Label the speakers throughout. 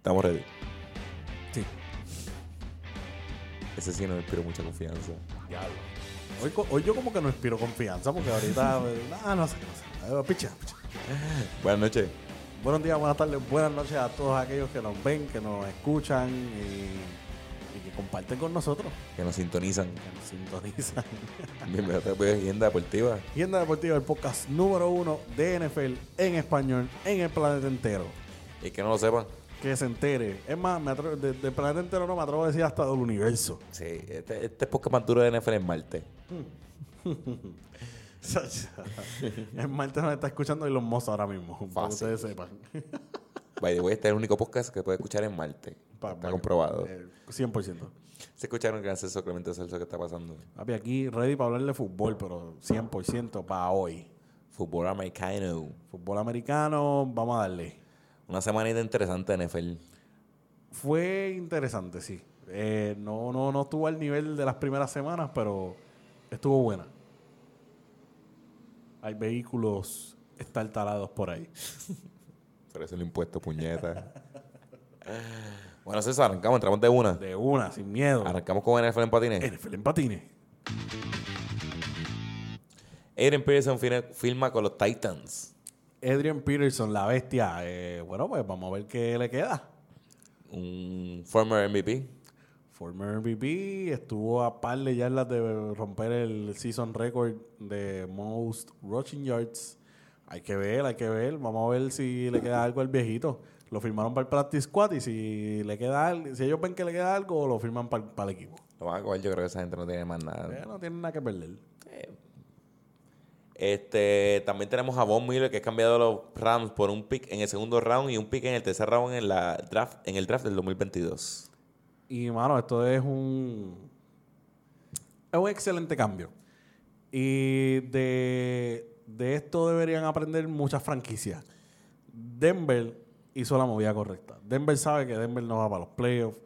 Speaker 1: Estamos ready.
Speaker 2: Sí.
Speaker 1: Ese sí no me inspiró mucha confianza.
Speaker 2: Diablo. Hoy, yo como que no inspiro confianza porque ahorita... ah, no sé, no sé. Eh, Picha, picha.
Speaker 1: Buenas noches.
Speaker 2: Buenos días, buenas tardes, buenas noches a todos aquellos que nos ven, que nos escuchan y, y que comparten con nosotros,
Speaker 1: Que nos sintonizan.
Speaker 2: que nos sintonizan.
Speaker 1: Bienvenido a Agenda Deportiva.
Speaker 2: Agenda Deportiva, el podcast número uno de NFL en español en el planeta entero.
Speaker 1: Y que no lo sepan.
Speaker 2: Que se entere. Es más, me atrevo- de- del planeta entero no me atrevo a decir hasta del universo.
Speaker 1: Sí, este, este es podcast más duro de NFL en Marte.
Speaker 2: el Marte nos está escuchando y los mozos ahora mismo, para que ustedes sepan.
Speaker 1: By the way, este es el único podcast que puede escuchar en Marte.
Speaker 2: Pa-
Speaker 1: Está
Speaker 2: pa-
Speaker 1: comprobado.
Speaker 2: eh, 100%.
Speaker 1: Se escucharon gracias a Clemente Celso que está pasando.
Speaker 2: Papi, aquí ready para hablar de fútbol, pero 100% para hoy.
Speaker 1: Fútbol americano.
Speaker 2: Fútbol americano, vamos a darle.
Speaker 1: Una semanita interesante de NFL.
Speaker 2: Fue interesante, sí. Eh, no, no, no estuvo al nivel de las primeras semanas, pero estuvo buena. Hay vehículos estartalados por ahí.
Speaker 1: Por eso el impuesto, puñeta. bueno, César, arrancamos, entramos de una.
Speaker 2: De una, sin miedo.
Speaker 1: Arrancamos con NFL en patines.
Speaker 2: NFL en patines.
Speaker 1: Aiden Pearson firma con los Titans.
Speaker 2: Adrian Peterson, la bestia. eh, bueno, pues vamos a ver qué le queda.
Speaker 1: Un former MVP.
Speaker 2: Former MVP estuvo a par de yardas de romper el season record de most rushing yards. Hay que ver, hay que ver. Vamos a ver si le queda algo al viejito. Lo firmaron para el practice squad y si le queda algo, si ellos ven que le queda algo, lo firman para, para el equipo.
Speaker 1: Lo van a coger, yo creo que esa gente no tiene más nada.
Speaker 2: Eh, no tienen nada que perder.
Speaker 1: Este, también tenemos a Von Miller que es cambiado los Rams por un pick en el segundo round y un pick en el tercer round en la draft en el draft del 2022.
Speaker 2: Y, mano, esto es un. Es un excelente cambio. Y de, de esto deberían aprender muchas franquicias. Denver hizo la movida correcta. Denver sabe que Denver no va para los playoffs,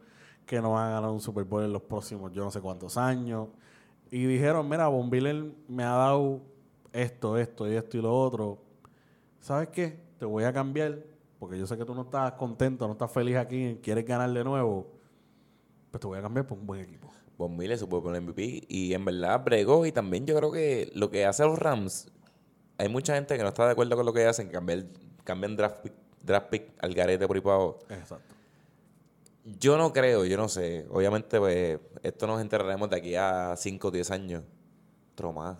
Speaker 2: que no van a ganar un Super Bowl en los próximos yo no sé cuántos años. Y dijeron: Mira, Von Miller me ha dado esto, esto y esto y lo otro. ¿Sabes qué? Te voy a cambiar, porque yo sé que tú no estás contento, no estás feliz aquí, quieres ganar de nuevo. Pues te voy a cambiar por un buen equipo.
Speaker 1: Von Miller supo por el MVP y en verdad bregó y también yo creo que lo que hacen los Rams, hay mucha gente que no está de acuerdo con lo que hacen, cambiar, cambian draft pick, draft pick al garete por ahí para abajo.
Speaker 2: Exacto.
Speaker 1: Yo no creo, yo no sé. Obviamente, pues, esto nos enteraremos de aquí a 5 o 10 años. Otro más.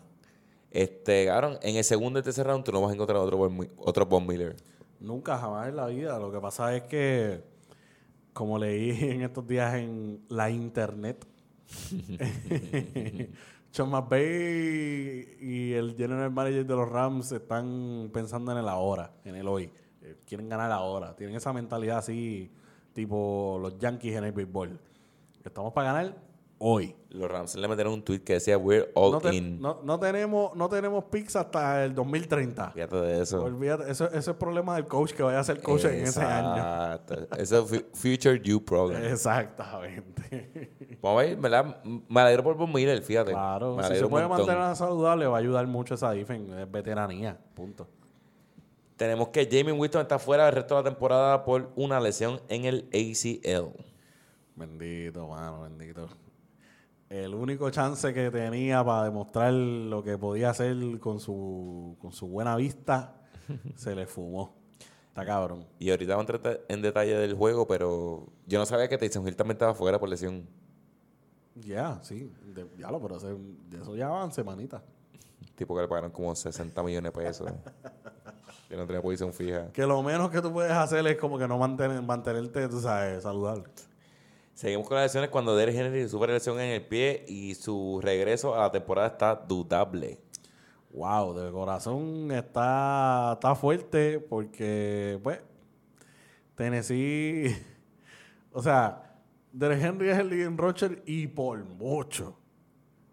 Speaker 1: Este, cabrón, en el segundo y tercer round tú no vas a encontrar otro otro Miller.
Speaker 2: Nunca, jamás en la vida. Lo que pasa es que, como leí en estos días en la internet, Sean McVay y el general manager de los Rams están pensando en el ahora, en el hoy. Eh, Quieren ganar ahora. Tienen esa mentalidad así, tipo los Yankees en el béisbol. Estamos para ganar hoy.
Speaker 1: Los Rams le metieron un tweet que decía, we're all
Speaker 2: No, te-
Speaker 1: in.
Speaker 2: no- no tenemos, no tenemos picks hasta el 2030.
Speaker 1: Fíjate de eso.
Speaker 2: Olvídate, eso, eso es problema del coach que vaya a ser coach en ese año.
Speaker 1: Eso es fu- Future You Problem.
Speaker 2: Exactamente.
Speaker 1: Vamos a ver, ¿verdad? Me alegro por Von Miller, fíjate.
Speaker 2: claro,
Speaker 1: Me
Speaker 2: si se puede mantener saludable, va a ayudar mucho esa defensa. Es veteranía. Punto.
Speaker 1: Tenemos que Jamie Winston está fuera del resto de la temporada por una lesión en el ACL.
Speaker 2: Bendito, mano, bendito. El único chance que tenía para demostrar lo que podía hacer con su, con su buena vista, se le fumó. Está cabrón.
Speaker 1: Y ahorita vamos a entrar en detalle del juego, pero yo no sabía que Tyson Hill también estaba fuera por lesión.
Speaker 2: Ya, sí. de- ya lo, pero hace- de eso ya van semanitas.
Speaker 1: Tipo que le pagaron como 60 millones de pesos. que no tenía posición fija.
Speaker 2: Que lo menos que tú puedes hacer es como que no mantener, mantenerte, tú sabes, saludable.
Speaker 1: Seguimos con las lesiones cuando Derrick Henry sufre lesión en el pie y su regreso a la temporada está dudable.
Speaker 2: Wow, de corazón está, está fuerte porque, pues, Tennessee, o sea, Derek Henry es el leading Rocher y por mucho.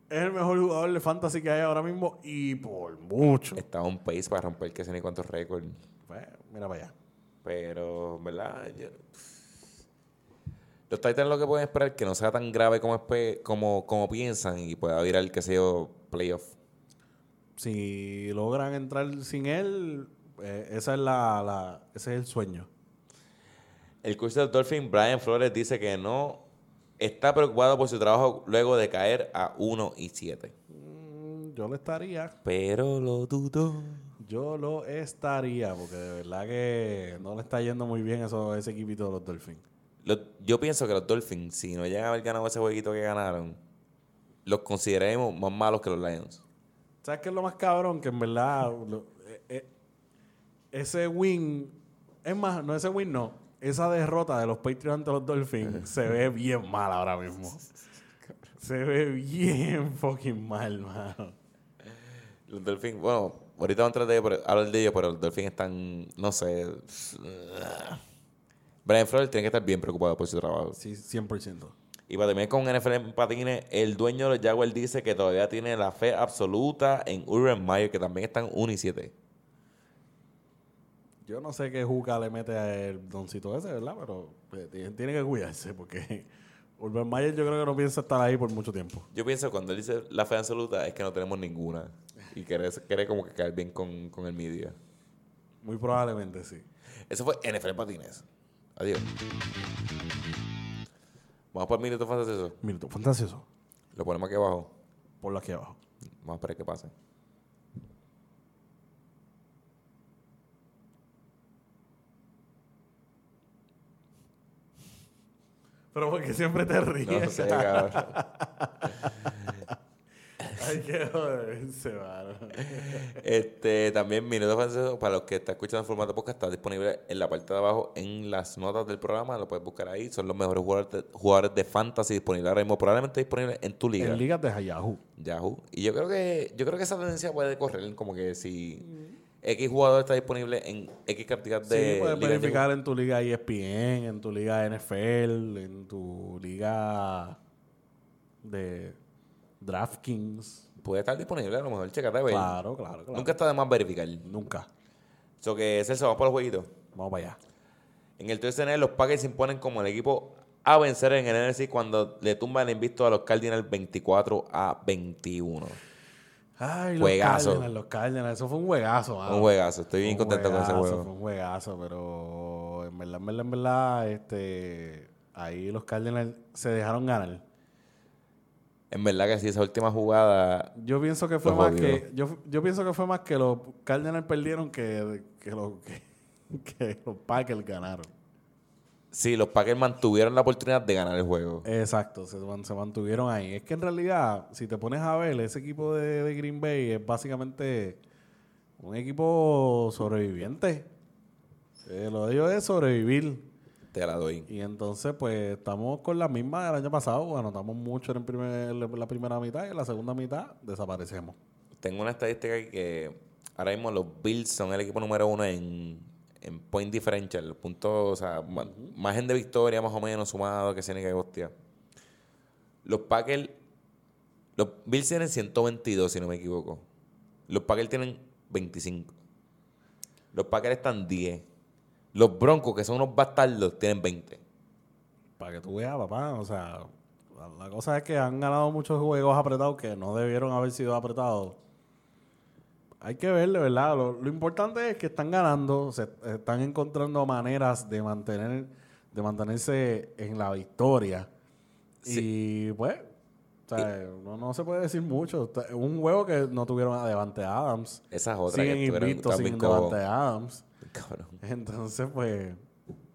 Speaker 2: Es el mejor jugador de fantasy que hay ahora mismo y por mucho.
Speaker 1: Está on pace para romper que sé ni cuántos récords.
Speaker 2: Pues, mira para allá.
Speaker 1: Pero, ¿verdad? Yo- Los Titans lo que pueden esperar es que no sea tan grave como, espe- como, como piensan y pueda virar, qué sé yo, playoff.
Speaker 2: Si logran entrar sin él, eh, esa es la, la- ese es el sueño.
Speaker 1: El coach del Dolphin, Brian Flores, dice que no está preocupado por su trabajo luego de caer a 1 y 7.
Speaker 2: Mm, Yo lo estaría.
Speaker 1: Pero lo dudo.
Speaker 2: Yo lo estaría, porque de verdad que no le está yendo muy bien eso, ese equipito de los Dolphins.
Speaker 1: Yo pienso que los Dolphins, si no llegan a haber ganado ese jueguito que ganaron, los consideremos más malos que los Lions.
Speaker 2: ¿Sabes qué es lo más cabrón? Que en verdad lo- eh, eh, ese win, es más, no ese win, no. Esa derrota de los Patriots ante los Dolphins se ve bien mal ahora mismo. Se ve bien fucking mal, mano.
Speaker 1: Los Dolphins, bueno, ahorita vamos a tratar de hablar de ellos, pero los Dolphins están, no sé. Brian Flores tiene que estar bien preocupado por su trabajo.
Speaker 2: Sí, 100%.
Speaker 1: Y para terminar con NFL en patines, el dueño de los Jaguars dice que todavía tiene la fe absoluta en Urban Meyer, que también están 1 y 7.
Speaker 2: Yo no sé qué juca le mete al doncito ese, ¿verdad? Pero eh, tiene, que cuidarse porque Urban Meyer yo creo que no piensa estar ahí por mucho tiempo.
Speaker 1: Yo pienso que cuando él dice la fe absoluta es que no tenemos ninguna. Y quiere, quiere como que caer bien con, con el media.
Speaker 2: Muy probablemente sí.
Speaker 1: Eso fue NFL patines. Adiós. Vamos por el minuto fantasioso.
Speaker 2: Minuto fantasioso.
Speaker 1: Lo ponemos aquí abajo.
Speaker 2: Por aquí abajo.
Speaker 1: Vamos a esperar que pase.
Speaker 2: Pero porque siempre te ríes.
Speaker 1: No sé,
Speaker 2: joderse, mano.
Speaker 1: Este, también Minuto Fantasioso, para los que están escuchando en formato podcast, está disponible en la parte de abajo en las notas del programa. Lo puedes buscar ahí. Son los mejores jugadores de, jugadores de fantasy disponibles ahora mismo. Probablemente disponibles en tu liga.
Speaker 2: En ligas de Yahoo.
Speaker 1: Yahoo. Y yo creo que yo creo que esa tendencia puede correr como que si X jugador está disponible en X cantidad de
Speaker 2: sí, puedes verificar en tu liga ESPN, en tu liga NFL, en tu liga de DraftKings.
Speaker 1: Puede estar disponible, a lo mejor checate a ver.
Speaker 2: Claro, claro, claro.
Speaker 1: Nunca está de más verificar.
Speaker 2: Nunca.
Speaker 1: So que Celso, vamos por los jueguitos.
Speaker 2: Vamos para allá.
Speaker 1: En el 3 los Packers se imponen como el equipo a vencer en el NFC cuando le tumban el invicto a los Cardinals 24 a 21.
Speaker 2: Ay, los
Speaker 1: Juegazo.
Speaker 2: Cardinals, los Cardinals. Eso fue un juegazo, mano.
Speaker 1: Un juegazo. Estoy bien contento con ese juego.
Speaker 2: Fue un juegazo, pero en verdad, en verdad, en verdad, este, ahí los Cardinals se dejaron ganar.
Speaker 1: En verdad que sí, esa última jugada.
Speaker 2: Yo pienso que fue más
Speaker 1: jodió.
Speaker 2: que yo, yo pienso que fue más que los Cardinals perdieron que, que, los, que, que los Packers ganaron.
Speaker 1: Sí, los Packers mantuvieron la oportunidad de ganar el juego.
Speaker 2: Exacto, se, se mantuvieron ahí. Es que en realidad, si te pones a ver, ese equipo de, de Green Bay es básicamente un equipo sobreviviente. Eh, lo de ellos es sobrevivir.
Speaker 1: Te la doy.
Speaker 2: Y entonces, pues, estamos con la misma del año pasado. Anotamos mucho en, primer- la primera mitad y en la segunda mitad desaparecemos.
Speaker 1: Tengo una estadística que ahora mismo los Bills son el equipo número uno en, en point differential, puntos, o sea, ma- margen de victoria más o menos sumado, que tiene que hostia. Los Packers, los Bills tienen 122, si no me equivoco. Los Packers tienen 25. Los Packers están 10. Los Broncos, que son unos bastardos, tienen 20.
Speaker 2: Para que tú veas, papá. O sea, la, cosa es que han ganado muchos juegos apretados que no debieron haber sido apretados. Hay que verle, ¿verdad? Lo, lo importante es que están ganando, se están encontrando maneras de mantener, de mantenerse en la victoria. Y pues, o sea, no, no se puede decir mucho. Un juego que no tuvieron a Devante Adams.
Speaker 1: Esa es otra
Speaker 2: Siguen
Speaker 1: que
Speaker 2: sin Devante Adams.
Speaker 1: Cabrón.
Speaker 2: Entonces, pues,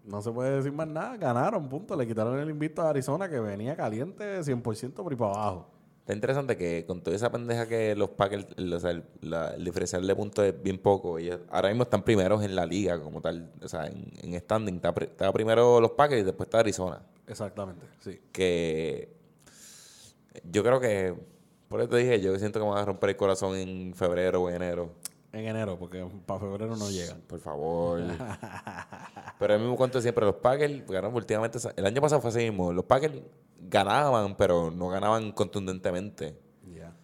Speaker 2: no se puede decir más nada. Ganaron, punto. Le quitaron el invicto a Arizona, que venía caliente 100% por ahí para abajo.
Speaker 1: Está interesante que con toda esa pendeja que los Packers, el, o sea, el, la- el diferencial de puntos es bien poco. Ellos ahora mismo están primeros en la liga como tal. O sea, en, en standing. Está primero los Packers y después está Arizona.
Speaker 2: Exactamente, sí.
Speaker 1: Que yo creo que, por eso te dije, yo siento que me van a romper el corazón en febrero o enero.
Speaker 2: En enero, porque para febrero no llegan.
Speaker 1: Por favor. pero el mismo cuento siempre. Los Packers ganaron últimamente. El año pasado fue así mismo. Los Packers ganaban, pero no ganaban contundentemente.
Speaker 2: Ya.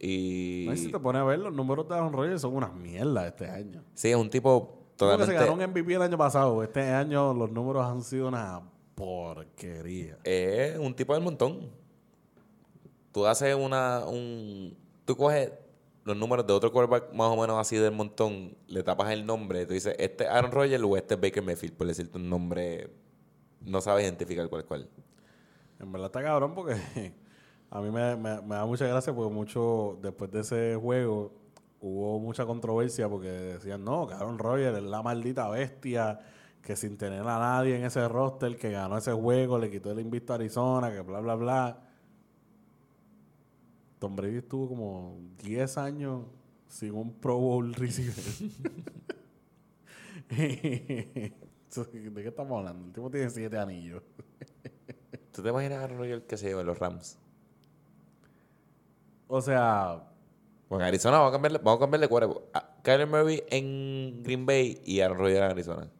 Speaker 1: Y...
Speaker 2: No, y si te pones a ver, los números de Aaron Rodgers son unas mierdas este año.
Speaker 1: Sí, es un tipo totalmente...
Speaker 2: se ganó un MVP el año pasado. Este año los números han sido una porquería.
Speaker 1: Es un tipo del montón. Tú haces una... Un, tú coges los números de otro quarterback más o menos así del montón, le tapas el nombre, tú dices, este es Aaron Rodgers o este es Baker Mayfield, por decirte un nombre no sabes identificar cuál es cuál.
Speaker 2: En verdad está cabrón porque a mí me, me- da mucha gracia porque mucho, después de ese juego, hubo mucha controversia porque decían, no, cabrón, Roger es la maldita bestia que sin tener a nadie en ese roster que ganó ese juego, le quitó el invicto a Arizona, que bla, bla, bla. Tom Brady estuvo como 10 años sin un Pro Bowl receiver. ¿De qué estamos hablando? El tipo tiene 7 anillos.
Speaker 1: ¿Tú te imaginas a Aaron que se lleva en los Rams?
Speaker 2: O sea,
Speaker 1: Pues en Arizona vamos a cambiarle, vamos a cambiarle Kyler Murray en Green Bay y Aaron Rodgers en Arizona.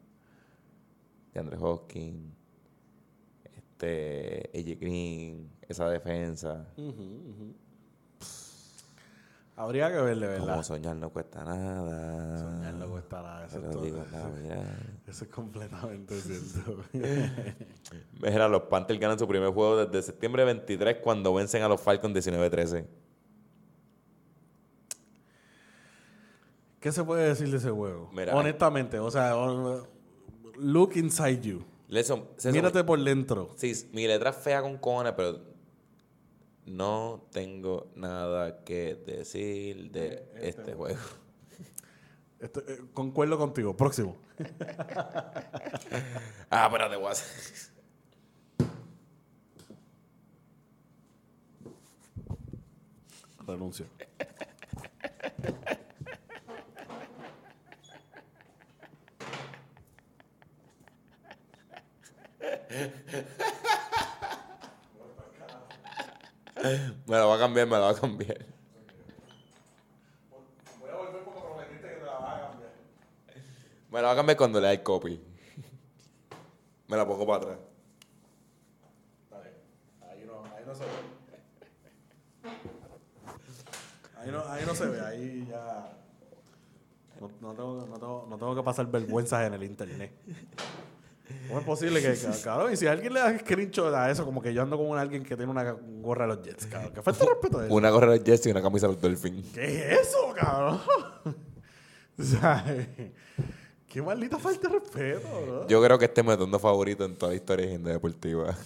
Speaker 1: De Andre Hopkins, este, AJ Green, esa defensa.
Speaker 2: Habría que verle, ¿verdad?
Speaker 1: Como soñar no cuesta nada.
Speaker 2: Soñar no cuesta nada, eso es
Speaker 1: lo
Speaker 2: todo.
Speaker 1: digo, nada, mira.
Speaker 2: Eso es completamente cierto.
Speaker 1: Mira, los Panthers ganan su primer juego desde septiembre 23 cuando vencen a los Falcons 19-13.
Speaker 2: ¿Qué se puede decir de ese juego?
Speaker 1: Mira,
Speaker 2: Honestamente, o sea, look inside you. Mírate por dentro.
Speaker 1: Sí, mi letra es fea con cojones, pero no tengo nada que decir de este juego.
Speaker 2: Esto- eh, concuerdo contigo. Próximo.
Speaker 1: Ah, espérate, voy
Speaker 2: Renuncio.
Speaker 1: Me la va a cambiar, me la va a cambiar.
Speaker 2: Voy a volver porque prometiste que te la vas a cambiar.
Speaker 1: Me la va a cambiar cuando le dé copy. Me la pongo para atrás.
Speaker 2: Bien. Ahí no, ahí no se ve. Ahí no, ahí no se ve, ahí ya. No, no tengo, no, tengo, no tengo que pasar vergüenzas en el internet. ¿Cómo es posible que, ca- cabrón, y si alguien le da screenshot a eso, como que yo ando con alguien que tiene una gorra de los Jets, cabrón? ¿Qué falta de respeto de eso?
Speaker 1: Una gorra de Jets y una camisa de los Dolphins.
Speaker 2: ¿Qué es eso, cabrón? o sea, qué maldita falta de respeto, bro.
Speaker 1: Yo creo que este es mi atuendo favorito en toda la historia de Agenda Deportiva.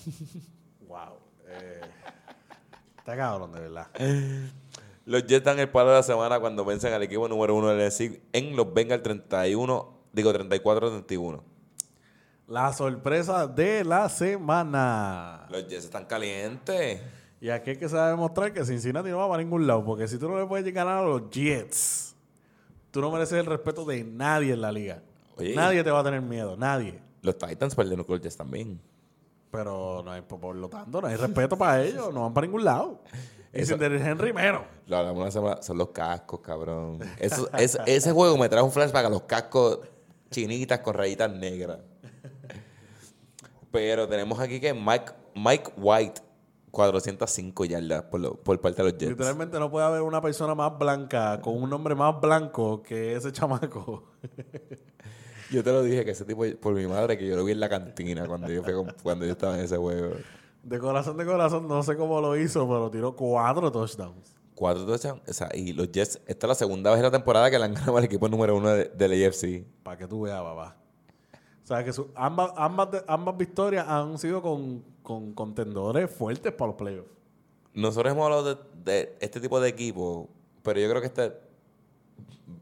Speaker 2: Wow. Eh, está cabrón, de verdad.
Speaker 1: Los Jets dan el palo de la semana cuando vencen al equipo número uno del NFC en los Bengals 31, digo 34-31.
Speaker 2: La sorpresa de la semana.
Speaker 1: Los Jets están calientes.
Speaker 2: Y aquí es que se va a demostrar que Cincinnati no va para ningún lado. Porque si tú no le puedes ganar a los Jets, tú no mereces el respeto de nadie en la liga.
Speaker 1: Oye.
Speaker 2: Nadie te va a tener miedo, nadie.
Speaker 1: Los Titans perdieron con los Jets también.
Speaker 2: Pero no hay, por lo tanto, no hay respeto para ellos. No van para ningún lado. Y sin Henry menos.
Speaker 1: Lo hablamos una semana, son los cascos, cabrón. Eso, es- ese juego me trae un flashback a los cascos chinitas con rayitas negras. Pero tenemos aquí que Mike, Mike White, 405 yardas por, lo- por parte de los Jets.
Speaker 2: Literalmente no puede haber una persona más blanca con un nombre más blanco que ese chamaco.
Speaker 1: Yo te lo dije que ese tipo, por mi madre, que yo lo vi en la cantina cuando yo, fui con- cuando yo estaba en ese juego.
Speaker 2: De corazón de corazón, no sé cómo lo hizo, pero tiró cuatro touchdowns.
Speaker 1: Cuatro touchdowns. O sea, y los Jets, esta es la segunda vez en la temporada que le han ganado al equipo número uno de- del AFC.
Speaker 2: Para que tú veas, papá. O sea, que su- ambas, ambas, ambas victorias han sido con, con contendores fuertes para los playoffs.
Speaker 1: Nosotros hemos hablado de, de este tipo de equipo, pero yo creo que este,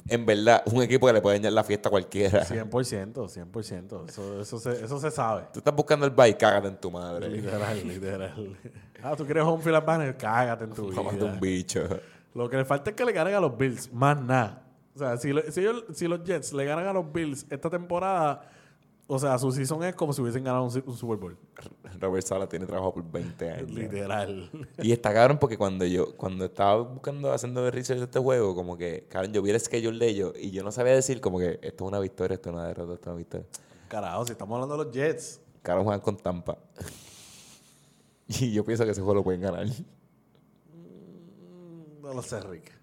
Speaker 1: en verdad, un equipo que le puede dañar la fiesta a cualquiera.
Speaker 2: 100%, 100%. Eso, eso, se, eso se sabe.
Speaker 1: Tú estás buscando el bye, cágate en tu madre.
Speaker 2: Literal, literal. Ah, tú quieres home field advantage, cágate en tu
Speaker 1: Mamate un
Speaker 2: vida.
Speaker 1: bicho.
Speaker 2: Lo que le falta es que le ganen a los Bills, más nada. O sea, si, lo- si, ellos- si los Jets le ganan a los Bills esta temporada, o sea, su season es como si hubiesen ganado un, un Super Bowl.
Speaker 1: Robert Sala tiene trabajo por 20 años.
Speaker 2: Literal.
Speaker 1: Y está cabrón porque cuando yo, cuando estaba buscando, haciendo research de este juego, como que, cabrón, yo vi el schedule de ellos y yo no sabía decir como que esto es una victoria, esto es una derrota, esto es una victoria.
Speaker 2: Carajo, si estamos hablando de los Jets.
Speaker 1: Cabrón, juegan con Tampa. y yo pienso que ese juego lo pueden ganar.
Speaker 2: No lo sé, Rick.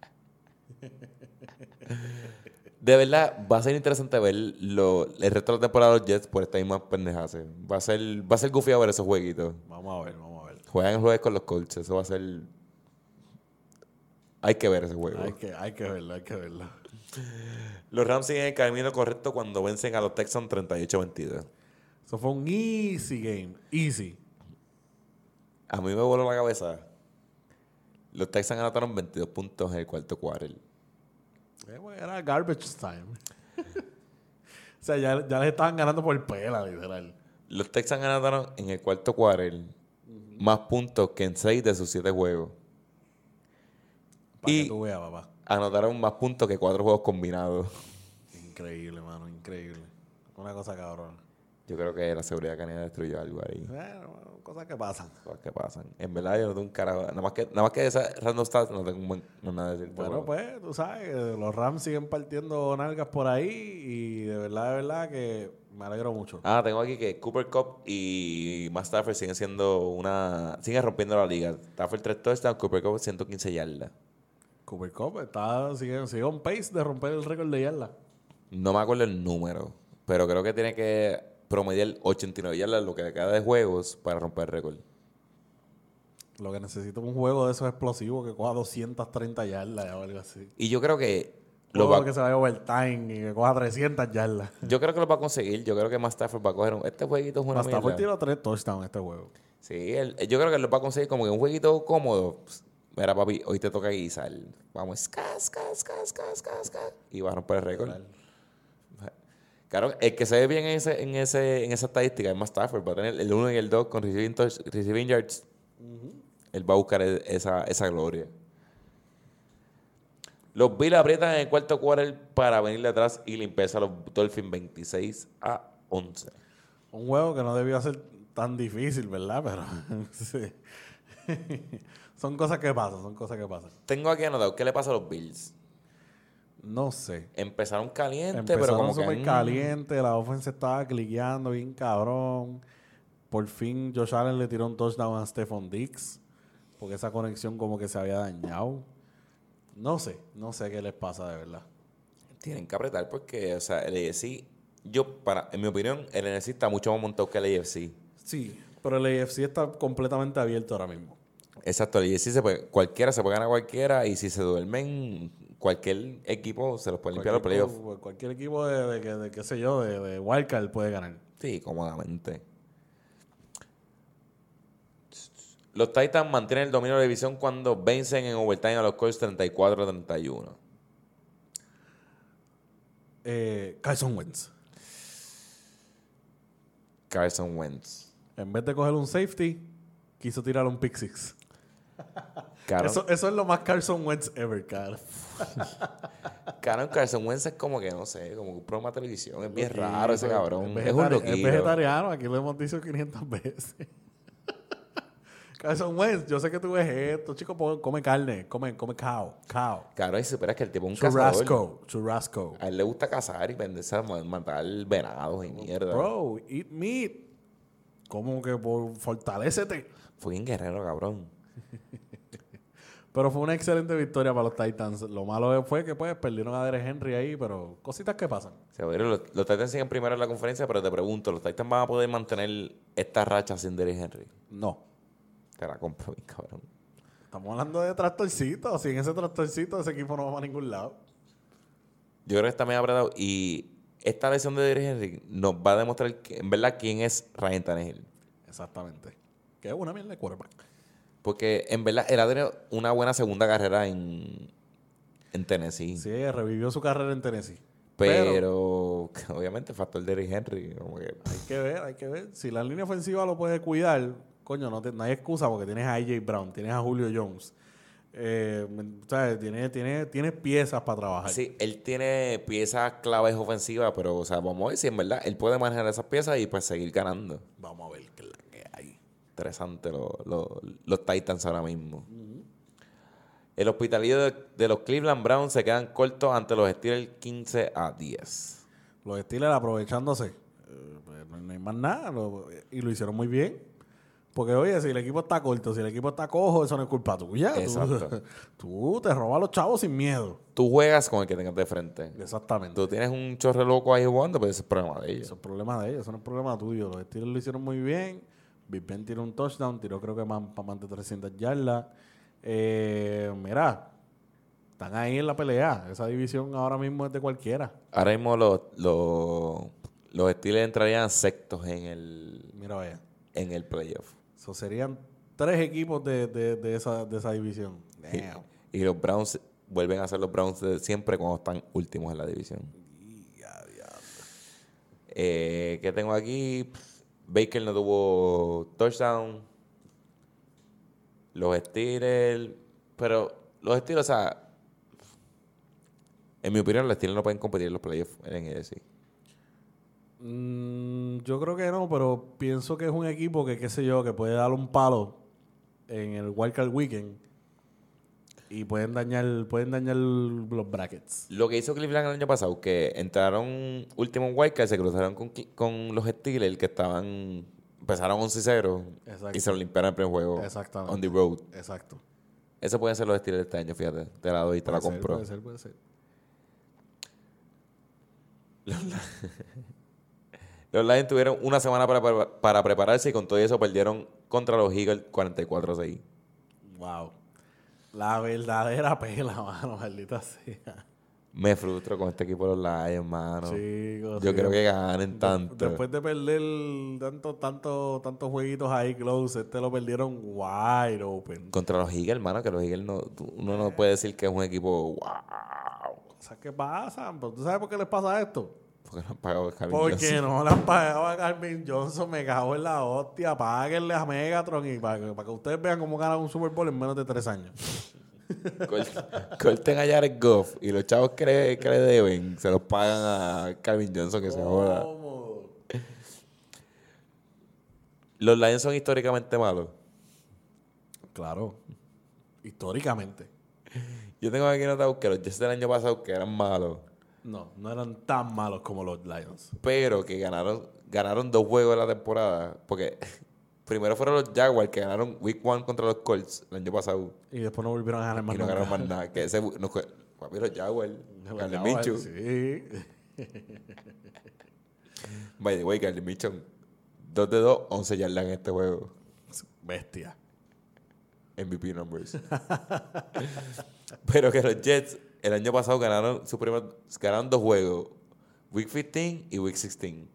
Speaker 1: De verdad, va a ser interesante ver lo, el resto de la temporada de los Jets por esta misma pendejadas. Va a ser, va a ser goofy a ver esos jueguitos.
Speaker 2: Vamos a ver, vamos a ver.
Speaker 1: Juegan el jueves con los Colts, eso va a ser... Hay que ver ese juego.
Speaker 2: Hay que, hay que verlo, hay que verlo.
Speaker 1: Los Rams siguen el camino correcto cuando vencen a los Texans 38-22.
Speaker 2: Eso fue un easy game. Easy.
Speaker 1: A mí me voló la cabeza. Los Texans anotaron 22 puntos en el cuarto quarter.
Speaker 2: Eh, Era garbage time. o sea, ya, ya les estaban ganando por pela, literal.
Speaker 1: Los Texans anotaron en el cuarto quarter más puntos que en 6 de sus 7 juegos.
Speaker 2: Para
Speaker 1: Y-
Speaker 2: que tú veas, papá.
Speaker 1: Anotaron más puntos que 4 juegos combinados.
Speaker 2: Increíble, mano, increíble. Una cosa cabrona.
Speaker 1: Yo creo que la seguridad canina destruyó algo ahí.
Speaker 2: Bueno, cosas que pasan.
Speaker 1: Cosas que pasan. En verdad, yo no tengo un carajo. Nada más que, nada más que esa random stats no tengo un buen- no nada que decir.
Speaker 2: Bueno, pues, tú sabes, que los Rams siguen partiendo nalgas por ahí y de verdad, de verdad que me alegro mucho.
Speaker 1: Ah, tengo aquí que Cooper Cup y Matt Stafford siguen siendo una. siguen rompiendo la liga. Stafford 3 touchdowns, Cooper Cup 115 yardas.
Speaker 2: Cooper Cup está, sigue, sigue on pace de romper el récord de yarda.
Speaker 1: No me acuerdo el número, pero creo que tiene que promediar 89 yardas lo que queda de juegos para romper el récord.
Speaker 2: Lo que necesito es un juego de esos explosivos que coja 230 yardas o algo así.
Speaker 1: Y yo creo que lo va,
Speaker 2: que se vaya overtime y que coja 300 yardas.
Speaker 1: yo creo que lo va a conseguir. Yo creo que Stafford va a coger un, este jueguito es una mierda.
Speaker 2: tiró tres touchdowns en este juego.
Speaker 1: Sí, él- yo creo que lo va a conseguir como que un jueguito cómodo. Pues, Mira, papi, hoy te toca guisar. Vamos, ska, ska, ska, ska, ska, ska, y va a romper el récord. Claro, el que se ve bien en, ese, en, ese, en esa estadística es más Stafford. Va a tener el 1 y el 2 con receiving, touch- receiving yards. Él va a buscar e- esa, esa gloria. Los Bills aprietan en el cuarto quarter para venirle atrás y limpiarse a los Dolphins 26 a 11.
Speaker 2: Un juego que no debió ser tan difícil, ¿verdad? Pero sí. son cosas que pasan, son cosas que pasan.
Speaker 1: Tengo aquí anotado, ¿qué le pasa a los Bills?
Speaker 2: No sé.
Speaker 1: Empezaron caliente, pero
Speaker 2: Empezaron
Speaker 1: como que...
Speaker 2: súper
Speaker 1: mm,
Speaker 2: caliente, la ofensa estaba cliqueando bien cabrón. Por fin Josh Allen le tiró un touchdown a Stephon Dix, porque esa conexión como que se había dañado. No sé, no sé qué les pasa de verdad.
Speaker 1: Tienen que apretar porque, o sea, el AFC, yo, para, en mi opinión, el NFC está mucho más montado que el AFC.
Speaker 2: Sí, pero el AFC está completamente abierto ahora mismo.
Speaker 1: Exacto, el AFC se puede, cualquiera se puede ganar a cualquiera y si se duermen, cualquier equipo se los puede limpiar los playoffs.
Speaker 2: Cualquier equipo de, de, de qué sé yo, de, de Wildcard puede ganar.
Speaker 1: Sí, cómodamente. Los Titans mantienen el dominio de la división cuando vencen en overtime a los Colts 34-31.
Speaker 2: Eh, Carson Wentz.
Speaker 1: Carson Wentz.
Speaker 2: En vez de coger un safety, quiso tirar un pick six.
Speaker 1: Caron,
Speaker 2: Eso, eso es lo más Carson Wentz ever, cara.
Speaker 1: Caron Carson Wentz es como que, no sé, como un programa de televisión. Es bien raro ese cabrón. Es, un
Speaker 2: vegetari-
Speaker 1: loquillo.
Speaker 2: Es vegetariano, aquí lo hemos dicho 500 veces. Carson Wentz, yo sé que tú ves esto, chico, come carne, come, come cow, cow.
Speaker 1: Claro, y supera que el tipo es un cazador.
Speaker 2: Churrasco, churrasco.
Speaker 1: A él le gusta cazar y venderse a ma- matar venados y mierda.
Speaker 2: Bro, eat meat. Como que por fortalecete.
Speaker 1: Fue bien guerrero, cabrón.
Speaker 2: Pero fue una excelente victoria para los Titans. Lo malo fue que pues perdieron a Derek Henry ahí, pero cositas que pasan.
Speaker 1: Los, los Titans siguen primero en la conferencia, pero te pregunto, ¿los Titans van a poder mantener esta racha sin Derrick Henry?
Speaker 2: No.
Speaker 1: Te la compro bien, cabrón.
Speaker 2: Estamos hablando de tractorcito. Sin ese tractorcito, ese equipo no va a ningún lado.
Speaker 1: Yo creo que está medio apretado y esta lesión de Derrick Henry nos va a demostrar que, en verdad quién es Ryan Tannehill.
Speaker 2: Exactamente. Que es una mierda de quarterback.
Speaker 1: Porque en verdad él ha tenido una buena segunda carrera en, en Tennessee.
Speaker 2: Sí, revivió su carrera en Tennessee.
Speaker 1: Pero, obviamente factor Derrick Henry. Como que,
Speaker 2: Hay que ver, hay que ver. Si la línea ofensiva lo puede cuidar, coño, no, te- no hay excusa porque tienes a AJ Brown, tienes a Julio Jones. Eh, ¿sabes? Tienes, tienes, tienes piezas para trabajar.
Speaker 1: Sí, él tiene piezas claves ofensivas, pero, o sea, vamos a ver si en verdad él puede manejar esas piezas y pues seguir ganando.
Speaker 2: Vamos a ver qué es la que hay.
Speaker 1: Interesante lo- lo- los Titans ahora mismo. El hospitalillo de, de los Cleveland Browns se quedan cortos ante los Steelers 15 a 10.
Speaker 2: Los Steelers aprovechándose. eh, no hay más nada. lo- y lo hicieron muy bien. Porque, oye, si el equipo está corto, si el equipo está cojo, eso no es culpa tuya.
Speaker 1: Exacto.
Speaker 2: Tú, te robas a los chavos sin miedo.
Speaker 1: Tú juegas con el que tengas de frente.
Speaker 2: Exactamente.
Speaker 1: Tú tienes un chorre loco ahí jugando, pues ese es problema de ellos.
Speaker 2: Eso es problema de ellos, eso no es problema tuyo. Los Steelers lo hicieron muy bien. Big Ben tiró un touchdown, tiró creo que más, para más de 300 yardas. Eh, mira, están ahí en la pelea. Esa división ahora mismo es de cualquiera.
Speaker 1: Ahora mismo los, los, los Steelers entrarían sextos en el,
Speaker 2: Mira, vaya.
Speaker 1: en el playoff.
Speaker 2: Eso serían tres equipos de, de, de esa, de esa división. Damn.
Speaker 1: Y los Browns vuelven a ser los Browns de siempre cuando están últimos en la división. Eh, ¿Qué tengo aquí? Baker no tuvo touchdown. Los Steelers. Pero los Steelers, o sea. En mi opinión, los Steelers no pueden competir en los playoffs en el.
Speaker 2: Mm, yo creo que no, pero pienso que es un equipo que, qué sé yo, que puede dar un palo en el Wildcard Weekend y pueden dañar, pueden dañar los brackets.
Speaker 1: Lo que hizo Cleveland el año pasado, que entraron último en Wildcard, se cruzaron con, con los Steelers, que estaban. Empezaron 11-0
Speaker 2: Exacto.
Speaker 1: y se lo limpiaron el primer juego.
Speaker 2: Exactamente.
Speaker 1: On the road.
Speaker 2: Exacto.
Speaker 1: Eso pueden ser los Steelers este año, fíjate. Te la doy, te la
Speaker 2: Puede ser,
Speaker 1: compro.
Speaker 2: Puede ser, puede ser.
Speaker 1: Los Lions tuvieron una semana para, para- para prepararse y con todo eso perdieron contra los Eagles 44-6.
Speaker 2: Wow. La verdadera pela, mano, maldita sea.
Speaker 1: Me frustro con este equipo de los Lions, mano.
Speaker 2: Chicos,
Speaker 1: Yo
Speaker 2: sí.
Speaker 1: creo que ganen tanto.
Speaker 2: Después de perder tantos tanto, tantos jueguitos ahí close, este lo perdieron wide open.
Speaker 1: Contra los Eagles, mano, que los Eagles no, uno no puede decir que es un equipo wow.
Speaker 2: ¿Sabes qué pasa? ¿Tú sabes por qué les pasa esto?
Speaker 1: Porque no han pagado a Calvin
Speaker 2: Porque
Speaker 1: Johnson.
Speaker 2: no le han pagado a Carmen Johnson, me cago en la hostia. Páguenle a Megatron y para, que- para que ustedes vean cómo ganan un Super Bowl en menos de tres años.
Speaker 1: Cort- Corten a Jared Goff y los chavos que le, que le deben se los pagan a Calvin Johnson que se joda. Los Lions son históricamente malos.
Speaker 2: Claro. Históricamente.
Speaker 1: Yo tengo aquí notado que los Jets del año pasado que eran malos.
Speaker 2: No, no eran tan malos como los Lions.
Speaker 1: pero que ganaron ganaron dos juegos de la temporada. Porque primero fueron los Jaguars que ganaron Week One contra los Colts el año pasado.
Speaker 2: Y después no volvieron a ganar más
Speaker 1: y no
Speaker 2: nunca.
Speaker 1: ganaron más nada. Que ese no. Papi, los Jaguars.
Speaker 2: Los
Speaker 1: Gardner
Speaker 2: Jaguars,
Speaker 1: Minshew.
Speaker 2: Sí.
Speaker 1: By the way, Gardner Minshew. 2 de 2, 11 yardas en este juego.
Speaker 2: Bestia.
Speaker 1: MVP numbers. pero que los Jets el año pasado ganaron su primer, ganaron dos juegos. Week 15 y Week 16.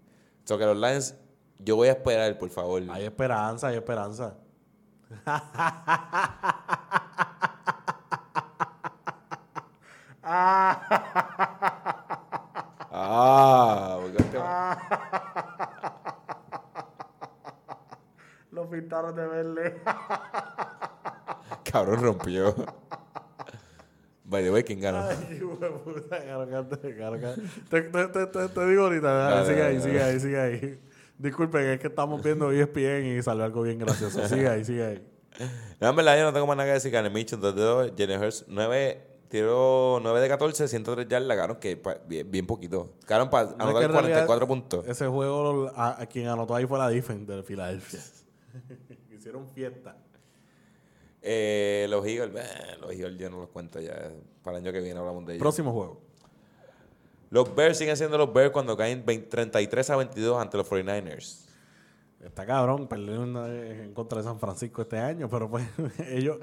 Speaker 1: So que los Lions, yo voy a esperar, por favor.
Speaker 2: Hay esperanza, hay esperanza.
Speaker 1: Ah, este-
Speaker 2: Lo pintaron de verde.
Speaker 1: Cabrón rompió. By the way, ¿quién ganó?
Speaker 2: Ay, puta, claro, cante. Te, te, te, te- digo ahorita, sigue ahí, sigue ahí, sigue ahí. Disculpen, es que estamos viendo ESPN y salió algo bien gracioso. Sigue ahí, sigue ahí.
Speaker 1: No, en verdad, yo no tengo más nada que decir. Gane Mitchell, 2 de 2. Jalen Hurts, 9, tiró 9 de 14, 103 yardas. Ganaron que pa- bien, bien poquito. Ganaron para
Speaker 2: No,
Speaker 1: anotar
Speaker 2: en realidad
Speaker 1: 44 puntos.
Speaker 2: Ese juego, a, a quien anotó ahí fue la defense de Filadelfia. Hicieron fiesta.
Speaker 1: Eh, los Eagles, eh, los Eagles yo no los cuento ya. Para el año que viene hablamos de ellos.
Speaker 2: Próximo juego.
Speaker 1: Los Bears siguen siendo los Bears cuando caen 20 33 a 22 ante los 49ers.
Speaker 2: Está cabrón, perdieron en contra de San Francisco este año, pero pues ellos...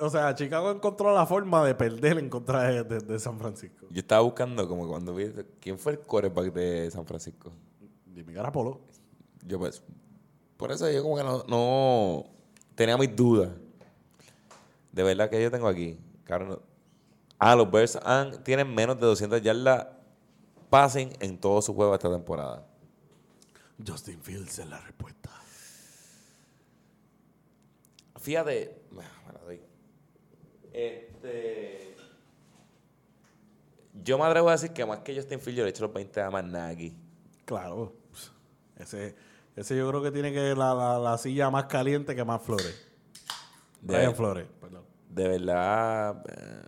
Speaker 2: O sea, Chicago encontró la forma de perder en contra de, de- de San Francisco.
Speaker 1: Yo estaba buscando como cuando vi quién fue el quarterback de San Francisco.
Speaker 2: Jimmy Garapolo.
Speaker 1: Yo pues, por eso yo como que no, no tenía mis dudas. De verdad que yo tengo aquí. Cabrón, ah, los Bears han- tienen menos de 200 yardas passing en todo su juego esta temporada.
Speaker 2: Justin Fields es la respuesta.
Speaker 1: Fíjate. Este, yo me atrevo a decir que más que Justin Fields, yo le he hecho los 20 a más Nagy.
Speaker 2: Claro. Ese, ese yo creo que tiene que la, la, la silla más caliente que más flores. Brian Flores, perdón.
Speaker 1: De verdad, eh,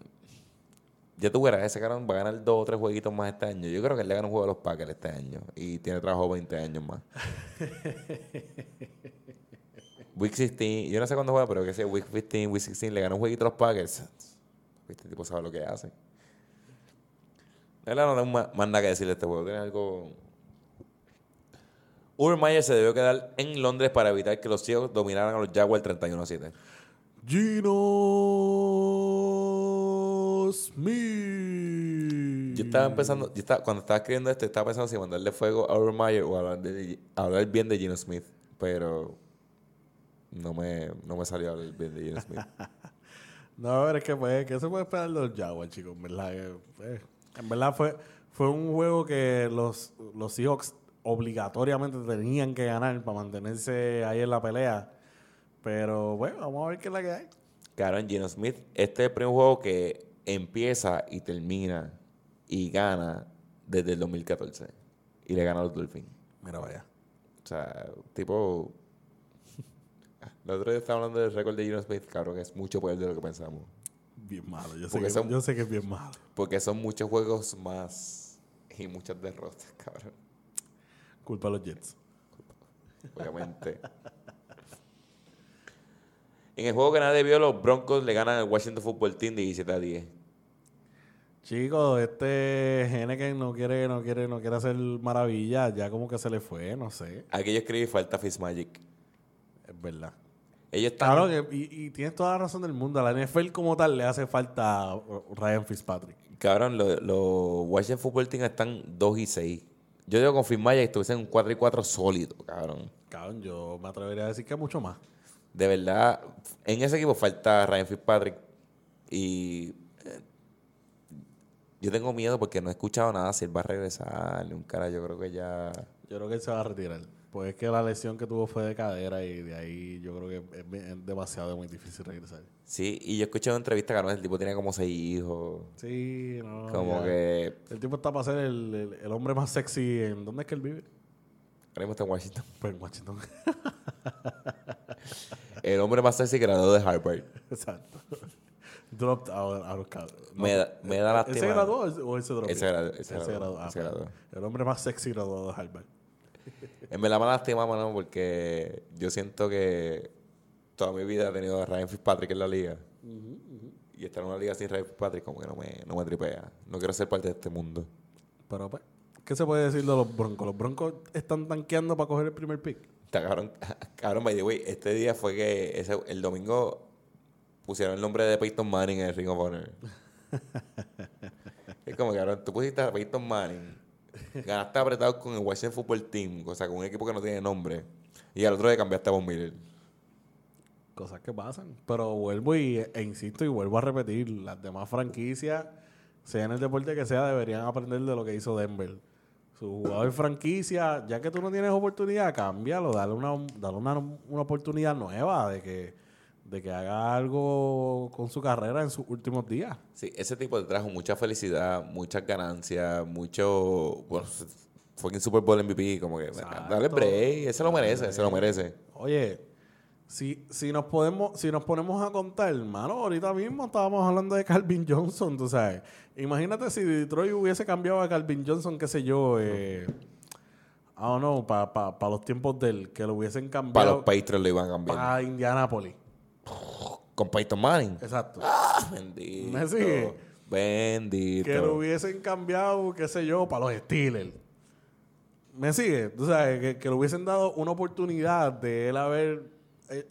Speaker 1: ya tú verás, ese cabrón va a ganar dos o tres jueguitos más este año. Yo creo que él le gana un juego a los Packers este año y tiene trabajo 20 años más. Week 16, yo no sé cuándo juega, pero que sea Week 15, Week 16, le gana un jueguito a los Packers. Este tipo sabe lo que hace. De verdad, no tengo más, más nada que decirle a este juego. Tiene algo. Urban Meyer se debió quedar en Londres para evitar que los Seahawks dominaran a los Jaguars 31 a 7.
Speaker 2: Gino Smith.
Speaker 1: Yo estaba empezando, yo estaba, cuando estaba escribiendo esto, estaba pensando si mandarle fuego a Urban Meyer o hablar, de, hablar bien de Gino Smith, pero no me, no me salió hablar bien de Gino Smith.
Speaker 2: No, pero es que, pues, ¿qué se puede esperar los Jaguars, chicos? En verdad, que, en verdad fue, fue un juego que los, los Seahawks obligatoriamente tenían que ganar para mantenerse ahí en la pelea. Pero, bueno, vamos a ver qué es la que hay.
Speaker 1: Claro, en Gino Smith, este es el primer juego que empieza y termina y gana desde el 2014. Y le gana a los Dolphins.
Speaker 2: Mira, vaya.
Speaker 1: O sea, tipo... Día estaba hablando del récord de Gino Smith, cabrón, que es mucho peor de lo que pensamos.
Speaker 2: Bien malo. Yo sé, que,
Speaker 1: son-
Speaker 2: yo sé que es bien malo.
Speaker 1: Porque son muchos juegos más y muchas derrotas, cabrón.
Speaker 2: Culpa a los Jets.
Speaker 1: Obviamente. en el juego que nadie vio, los Broncos le ganan al Washington Football Team de 17 a 10.
Speaker 2: Chicos, este Henneken no quiere, no quiere, no quiere hacer maravillas. Ya como que se le fue, no sé.
Speaker 1: Aquí yo escribí falta Fitzmagic.
Speaker 2: Es verdad.
Speaker 1: Ellos están...
Speaker 2: Claro, que- y, y tienes toda la razón del mundo. A la NFL como tal le hace falta uh, Ryan Fitzpatrick.
Speaker 1: Cabrón, los los Washington Football Team están 2 y 6. Yo digo con Fitzmagic estuviesen un 4 y 4 sólido, cabrón.
Speaker 2: Cabrón, yo me atrevería a decir que mucho más.
Speaker 1: De verdad, en ese equipo falta Ryan Fitzpatrick. Y eh, yo tengo miedo porque no he escuchado nada si él va a regresar. Ni un cara, yo creo que ya.
Speaker 2: Yo creo que él se va a retirar. Pues es que la lesión que tuvo fue de cadera y de ahí yo creo que es, es demasiado muy difícil regresar.
Speaker 1: Sí, y yo escuché una entrevista que el tipo tenía como seis hijos.
Speaker 2: Sí, no.
Speaker 1: como
Speaker 2: ya.
Speaker 1: que.
Speaker 2: El tipo está para ser el, el- el hombre más sexy en... ¿Dónde es que él vive?
Speaker 1: Ahora mismo está en Washington.
Speaker 2: Pues en Washington.
Speaker 1: El hombre más sexy graduado de Harvard.
Speaker 2: Exacto. Dropped out, out of college. No,
Speaker 1: Me da- me da
Speaker 2: ¿Ese
Speaker 1: lástima.
Speaker 2: graduó o ese- ese dropped?
Speaker 1: Ese graduó, ese
Speaker 2: Ese
Speaker 1: graduó.
Speaker 2: Ah,
Speaker 1: ese.
Speaker 2: El hombre más sexy graduado de Harvard.
Speaker 1: En verdad me da lástima, mano, porque yo siento que toda mi vida he tenido a Ryan Fitzpatrick en la liga. Y estar en una liga sin Ryan Fitzpatrick como que no me, no me tripea. No quiero ser parte de este mundo.
Speaker 2: Pero pues, ¿qué se puede decir de los Broncos? Los Broncos están tanqueando para coger el primer pick.
Speaker 1: Está cabrón, cabrón, by the way, este día fue que ese, el domingo pusieron el nombre de Peyton Manning en el Ring of Honor. es como, cabrón, tú pusiste a Peyton Manning, ganaste apretado con el Washington Football Team, o sea, con un equipo que no tiene nombre, y al otro día cambiaste a Von Miller.
Speaker 2: Cosas que pasan. Pero vuelvo y, e insisto y vuelvo a repetir, las demás franquicias, sea en el deporte que sea, deberían aprender de lo que hizo Denver. Su jugador franquicia, ya que tú no tienes oportunidad, cámbialo, dale una, dale una, una oportunidad nueva de que, de que haga algo con su carrera en sus últimos días.
Speaker 1: Sí, ese tipo te trajo mucha felicidad, muchas ganancias, mucho, bueno, fucking Super Bowl MVP, como que,
Speaker 2: Exacto.
Speaker 1: dale break, ese lo merece, se lo merece.
Speaker 2: Oye, si, si nos podemos, si nos ponemos a contar, hermano, ahorita mismo estábamos hablando de Calvin Johnson, tú sabes. Imagínate si Detroit hubiese cambiado a Calvin Johnson, qué sé yo, eh, I don't know, para los tiempos del que lo hubiesen
Speaker 1: Para
Speaker 2: cambiado
Speaker 1: los Patriots lo iban a cambiar.
Speaker 2: para Indianapolis.
Speaker 1: Con Peyton Manning.
Speaker 2: Exacto.
Speaker 1: Bendito.
Speaker 2: ¿Me sigue?
Speaker 1: Bendito.
Speaker 2: Que lo hubiesen cambiado, qué sé yo, para los Steelers. ¿Me sigue? Tú sabes, que, que le hubiesen dado una oportunidad de él haber,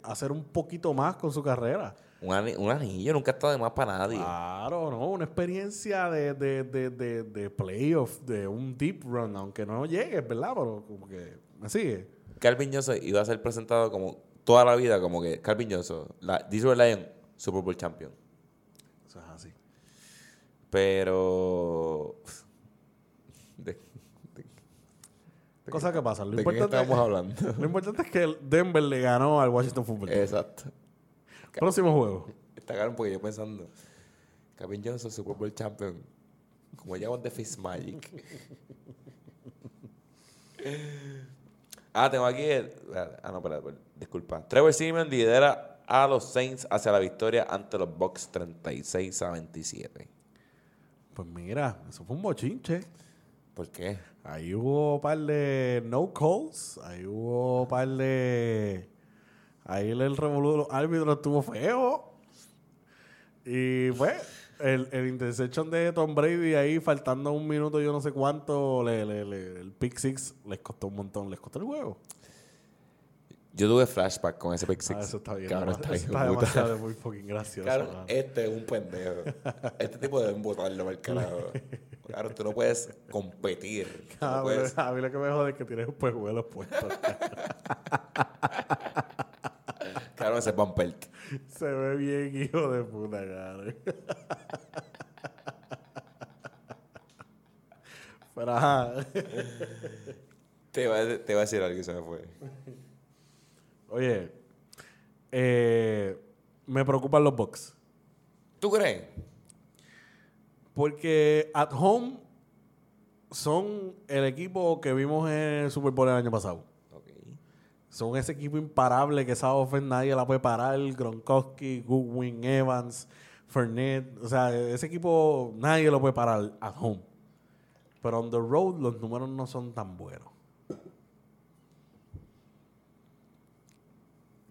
Speaker 2: hacer un poquito más con su carrera.
Speaker 1: Un, ani- un anillo nunca estado de más para nadie.
Speaker 2: Claro, ¿no? Una experiencia de, de, de, de, de playoff, de un deep run, aunque no llegues, ¿verdad? Pero como que, ¿me sigue?
Speaker 1: Calvin Johnson iba a ser presentado como toda la vida, como que Calvin Johnson, la Detroit Lion, Super Bowl champion.
Speaker 2: Eso es así.
Speaker 1: Pero. ¿De,
Speaker 2: Cosas que pasan. Lo
Speaker 1: de
Speaker 2: importante,
Speaker 1: estábamos hablando?
Speaker 2: lo importante es que Denver le ganó al Washington Football Team.
Speaker 1: Exacto.
Speaker 2: Próximo juego.
Speaker 1: Está caro porque yo pensando, Calvin Johnson, Super Bowl champion, como llaman de Fitzmagic. ah, tengo aquí. el- ah, no, espera, espera, disculpa. Trevor Simeon lidera a los Saints hacia la victoria ante los Bucks 36 a 27.
Speaker 2: Pues mira, eso fue un bochinche.
Speaker 1: ¿Por qué?
Speaker 2: Ahí hubo un par de no calls. Ahí hubo un par de. Ahí el revolú de estuvo feo. Y pues, el, el interception de Tom Brady ahí, faltando un minuto, yo no sé cuánto, le, le- le- el pick six les costó un montón. Les costó el juego.
Speaker 1: Yo tuve flashback con ese pick six.
Speaker 2: Ah, eso está bien.
Speaker 1: Cabrón, está bien
Speaker 2: está
Speaker 1: puta.
Speaker 2: demasiado muy fucking gracioso.
Speaker 1: Cabrón,
Speaker 2: mano.
Speaker 1: este es un pendejo. Este tipo deben votarlo para el carajo. Claro, tú no puedes competir. Tú no
Speaker 2: A mí,
Speaker 1: puedes-
Speaker 2: a mí lo que me jode es que tienes espejuelos puestos.
Speaker 1: Claro, ese es Van Pelt.
Speaker 2: Se ve bien, hijo de puta, cara. Pero ajá.
Speaker 1: Te va, a- te va a decir algo y se me fue.
Speaker 2: Oye, eh, me preocupan los Bucks.
Speaker 1: ¿Tú crees?
Speaker 2: Porque at home son el equipo que vimos en el Super Bowl el año pasado.
Speaker 1: Ok.
Speaker 2: Son ese equipo imparable que esa offense nadie la puede parar. Gronkowski, Goodwin, Evans, Fernet. O sea, ese equipo nadie lo puede parar at home. Pero on the road los números no son tan buenos.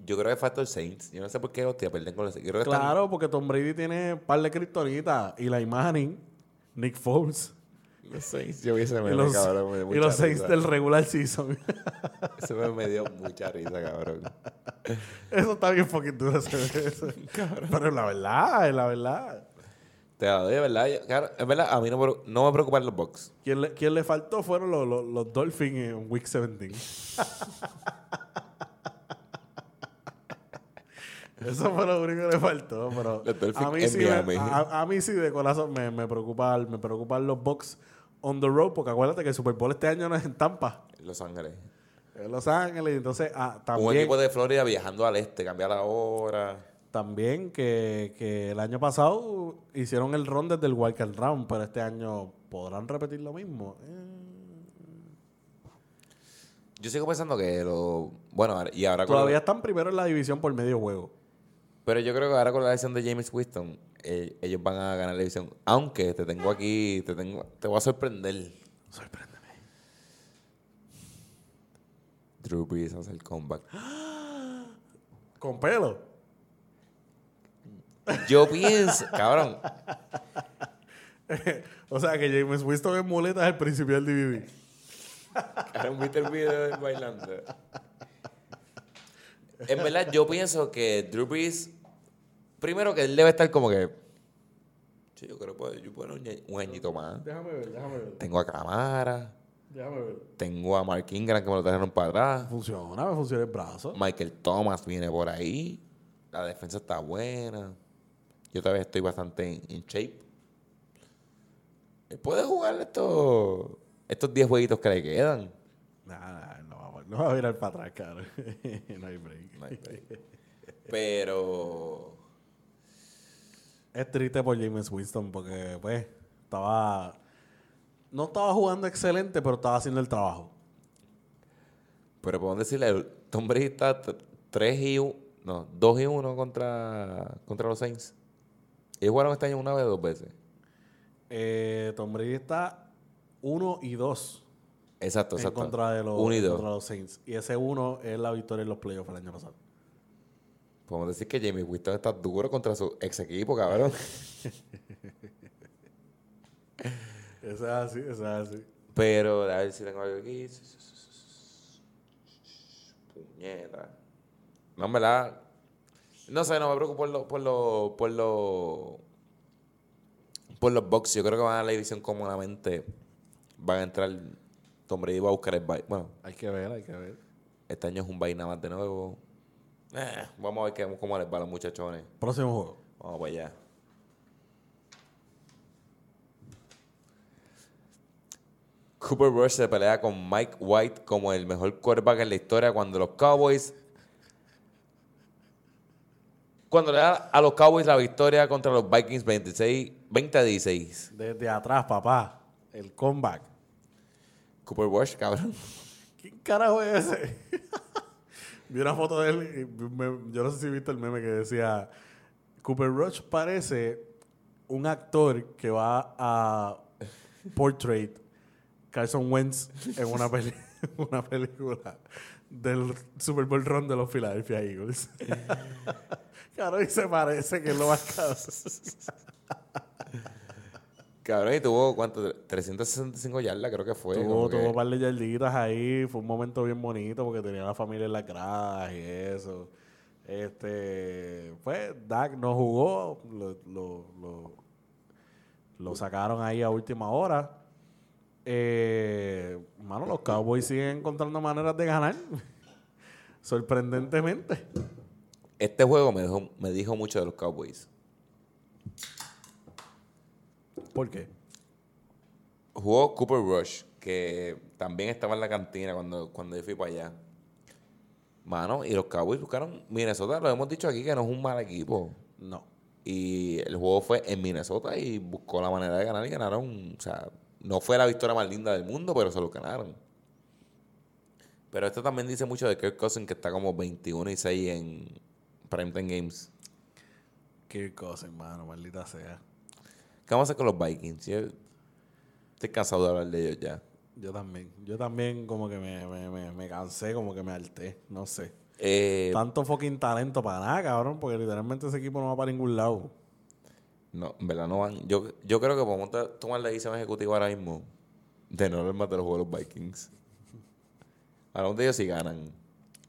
Speaker 1: Yo creo que el Saints. Yo no sé por qué hostia pierden con los Saints. Están-
Speaker 2: Claro, porque Tom Brady tiene un par de criptonitas. Y la Manning, Nick Foles.
Speaker 1: Los Saints. Yo vi ese
Speaker 2: Y
Speaker 1: meme,
Speaker 2: los,
Speaker 1: cabrón. me dio
Speaker 2: y los
Speaker 1: risa.
Speaker 2: del regular season.
Speaker 1: Ese meme me dio mucha risa, cabrón.
Speaker 2: Eso está bien fucking duro. Pero es la verdad, es la verdad.
Speaker 1: Te la doy, verdad. Yo- claro, es verdad, a mí no, me- no me preocupan los Bucks.
Speaker 2: Quien le, quien le faltó fueron los, los, los Dolphins en Week 17. Eso fue lo único que le faltó. Pero a, mí sí a, a mí sí de corazón me, me, preocupan, me preocupan los Bucks on the road. Porque acuérdate que el Super Bowl este año no es en Tampa.
Speaker 1: en Los Ángeles.
Speaker 2: Es en Los Ángeles. Entonces, ah,
Speaker 1: Un
Speaker 2: también,
Speaker 1: equipo de Florida viajando al este, cambiar la hora.
Speaker 2: también que, que el año pasado hicieron el ron desde el Wildcard Round. Pero este año podrán repetir lo mismo. Eh,
Speaker 1: Yo sigo pensando que lo. Bueno, y ahora.
Speaker 2: Todavía
Speaker 1: lo-
Speaker 2: están primero en la división por medio juego.
Speaker 1: Pero yo creo que ahora con la decisión de James Winston, eh, ellos van a ganar la división. Aunque te tengo aquí, te tengo, te voy a sorprender.
Speaker 2: Sorpréndeme.
Speaker 1: Drew Brees hace el comeback.
Speaker 2: Con pelo.
Speaker 1: Yo pienso, cabrón,
Speaker 2: o sea que James Winston en es el principio del DVD.
Speaker 1: cabrón, viste el video bailando. En verdad, yo pienso que Drew Brees, primero que él debe estar como que. Sí, yo creo que puedo, yo puedo un, añi- un añito más.
Speaker 2: Déjame ver, déjame ver.
Speaker 1: Tengo a Camara,
Speaker 2: Déjame ver.
Speaker 1: tengo a Mark Ingram que me lo trajeron para atrás.
Speaker 2: Funciona, me funciona el brazo.
Speaker 1: Michael Thomas viene por ahí. La defensa está buena. Yo todavía estoy bastante en, shape. Puede jugar estos estos 10 jueguitos que le quedan.
Speaker 2: Nah, nah, no, va, a- no va a virar para atrás, cara. no hay break.
Speaker 1: No hay break. Pero
Speaker 2: Es triste por James Winston porque, pues, estaba. No estaba jugando excelente, pero estaba haciendo el trabajo.
Speaker 1: pero podemos decirle, Tom Brady está 3 y 1, no, 2 y 1 contra, contra los Saints. Ellos jugaron este año una vez o dos veces.
Speaker 2: Eh, Tom Brady está 1 y 2
Speaker 1: Exacto,
Speaker 2: en
Speaker 1: exacto.
Speaker 2: contra de contra los Saints. Y ese 1 es la victoria en los playoffs el año pasado.
Speaker 1: Podemos decir que Jamie Winston está duro contra su ex equipo, cabrón.
Speaker 2: Eso es así, eso es así.
Speaker 1: Pero, a ver si tengo algo aquí. Puñeta. No, en verdad. No sé, no me preocupo por los. Por los. Por los. Por los Bucks. Yo creo que van a dar la división cómodamente. Van a entrar. Tom Brady va a buscar el bye. Bueno,
Speaker 2: Hay que ver, hay que ver.
Speaker 1: este año es un nada más de nuevo. Eh, vamos a ver qué- cómo les va a los muchachones.
Speaker 2: Próximo juego.
Speaker 1: Vamos para allá. Cooper Rush se pelea con Mike White como el mejor quarterback en la historia cuando los Cowboys. Cuando le da a los Cowboys la victoria contra los Vikings 26, 20 a 16.
Speaker 2: Desde atrás, papá. El comeback.
Speaker 1: Cooper Rush, cabrón.
Speaker 2: ¿Quién carajo es ese? Vi una foto de él y me- yo no sé si viste el meme que decía Cooper Rush parece un actor que va a portrait Carson Wentz en una, peli- una película del Super Bowl run de los Philadelphia Eagles. claro, y se parece que es lo más cabrón.
Speaker 1: Cabrón, y tuvo, ¿cuánto? 365 yardas, creo que fue.
Speaker 2: Tuvo,
Speaker 1: que-
Speaker 2: tuvo un par de yarditas ahí, fue un momento bien bonito porque tenía la familia en las gradas y eso. Este, pues Dak no jugó, lo, lo, lo, Lo sacaron ahí a última hora. Eh, mano, los Cowboys siguen encontrando maneras de ganar. Sorprendentemente.
Speaker 1: Este juego me, dejó- me dijo mucho de los Cowboys.
Speaker 2: ¿Por qué?
Speaker 1: Jugó Cooper Rush, que también estaba en la cantina cuando, cuando yo fui para allá. Mano, y los Cowboys buscaron Minnesota, lo hemos dicho aquí que no es un mal equipo.
Speaker 2: No.
Speaker 1: Y el juego fue en Minnesota y buscó la manera de ganar y ganaron. O sea, no fue la victoria más linda del mundo, pero se lo ganaron. Pero esto también dice mucho de Kirk Cousins, que está como 21 y 6 en Primetime Games.
Speaker 2: Qué cosa, hermano, maldita sea.
Speaker 1: ¿Qué vamos a hacer con los Vikings? Yo estoy cansado de hablar de ellos ya.
Speaker 2: Yo también. Yo también como que me, me, me, me cansé, como que me harté. No sé.
Speaker 1: Eh,
Speaker 2: Tanto fucking talento para nada, cabrón, porque literalmente ese equipo no va para ningún lado.
Speaker 1: no, en verdad no van. Yo, yo creo que podemos tomar la decisión ejecutiva ahora mismo de no hablar más de los juegos de los Vikings. Hablamos de ellos si ganan.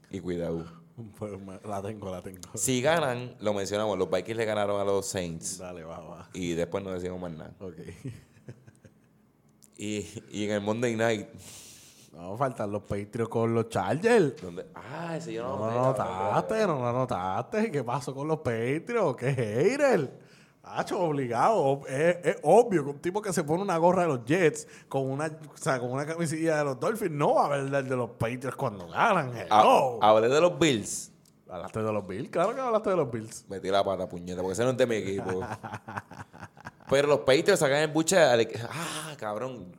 Speaker 1: Y cuidado.
Speaker 2: Pues me- la tengo, la tengo.
Speaker 1: Si ganan, lo mencionamos. Los Vikings le ganaron a los Saints.
Speaker 2: Dale, va, va.
Speaker 1: Y después no decimos más nada.
Speaker 2: Ok.
Speaker 1: Y, y en el Monday Night.
Speaker 2: No, faltan los Patriots con los Chargers.
Speaker 1: Donde, ah, ese yo
Speaker 2: No
Speaker 1: no,
Speaker 2: lo
Speaker 1: noté,
Speaker 2: notaste, no lo notaste. ¿Qué pasó con los Patriots? ¿Qué hater? Hacho, obligado. Es, es obvio que un tipo que se pone una gorra de los Jets con una, o sea, con una camisilla de los Dolphins no va a ver el de los Patriots cuando ganan. Hello.
Speaker 1: Hablé de los Bills.
Speaker 2: Hablaste de los Bills, claro que hablaste de los Bills.
Speaker 1: Metí la pata, puñeta, porque ese no es de mi equipo. Pero los Patriots sacan el buche. al- Ah, cabrón.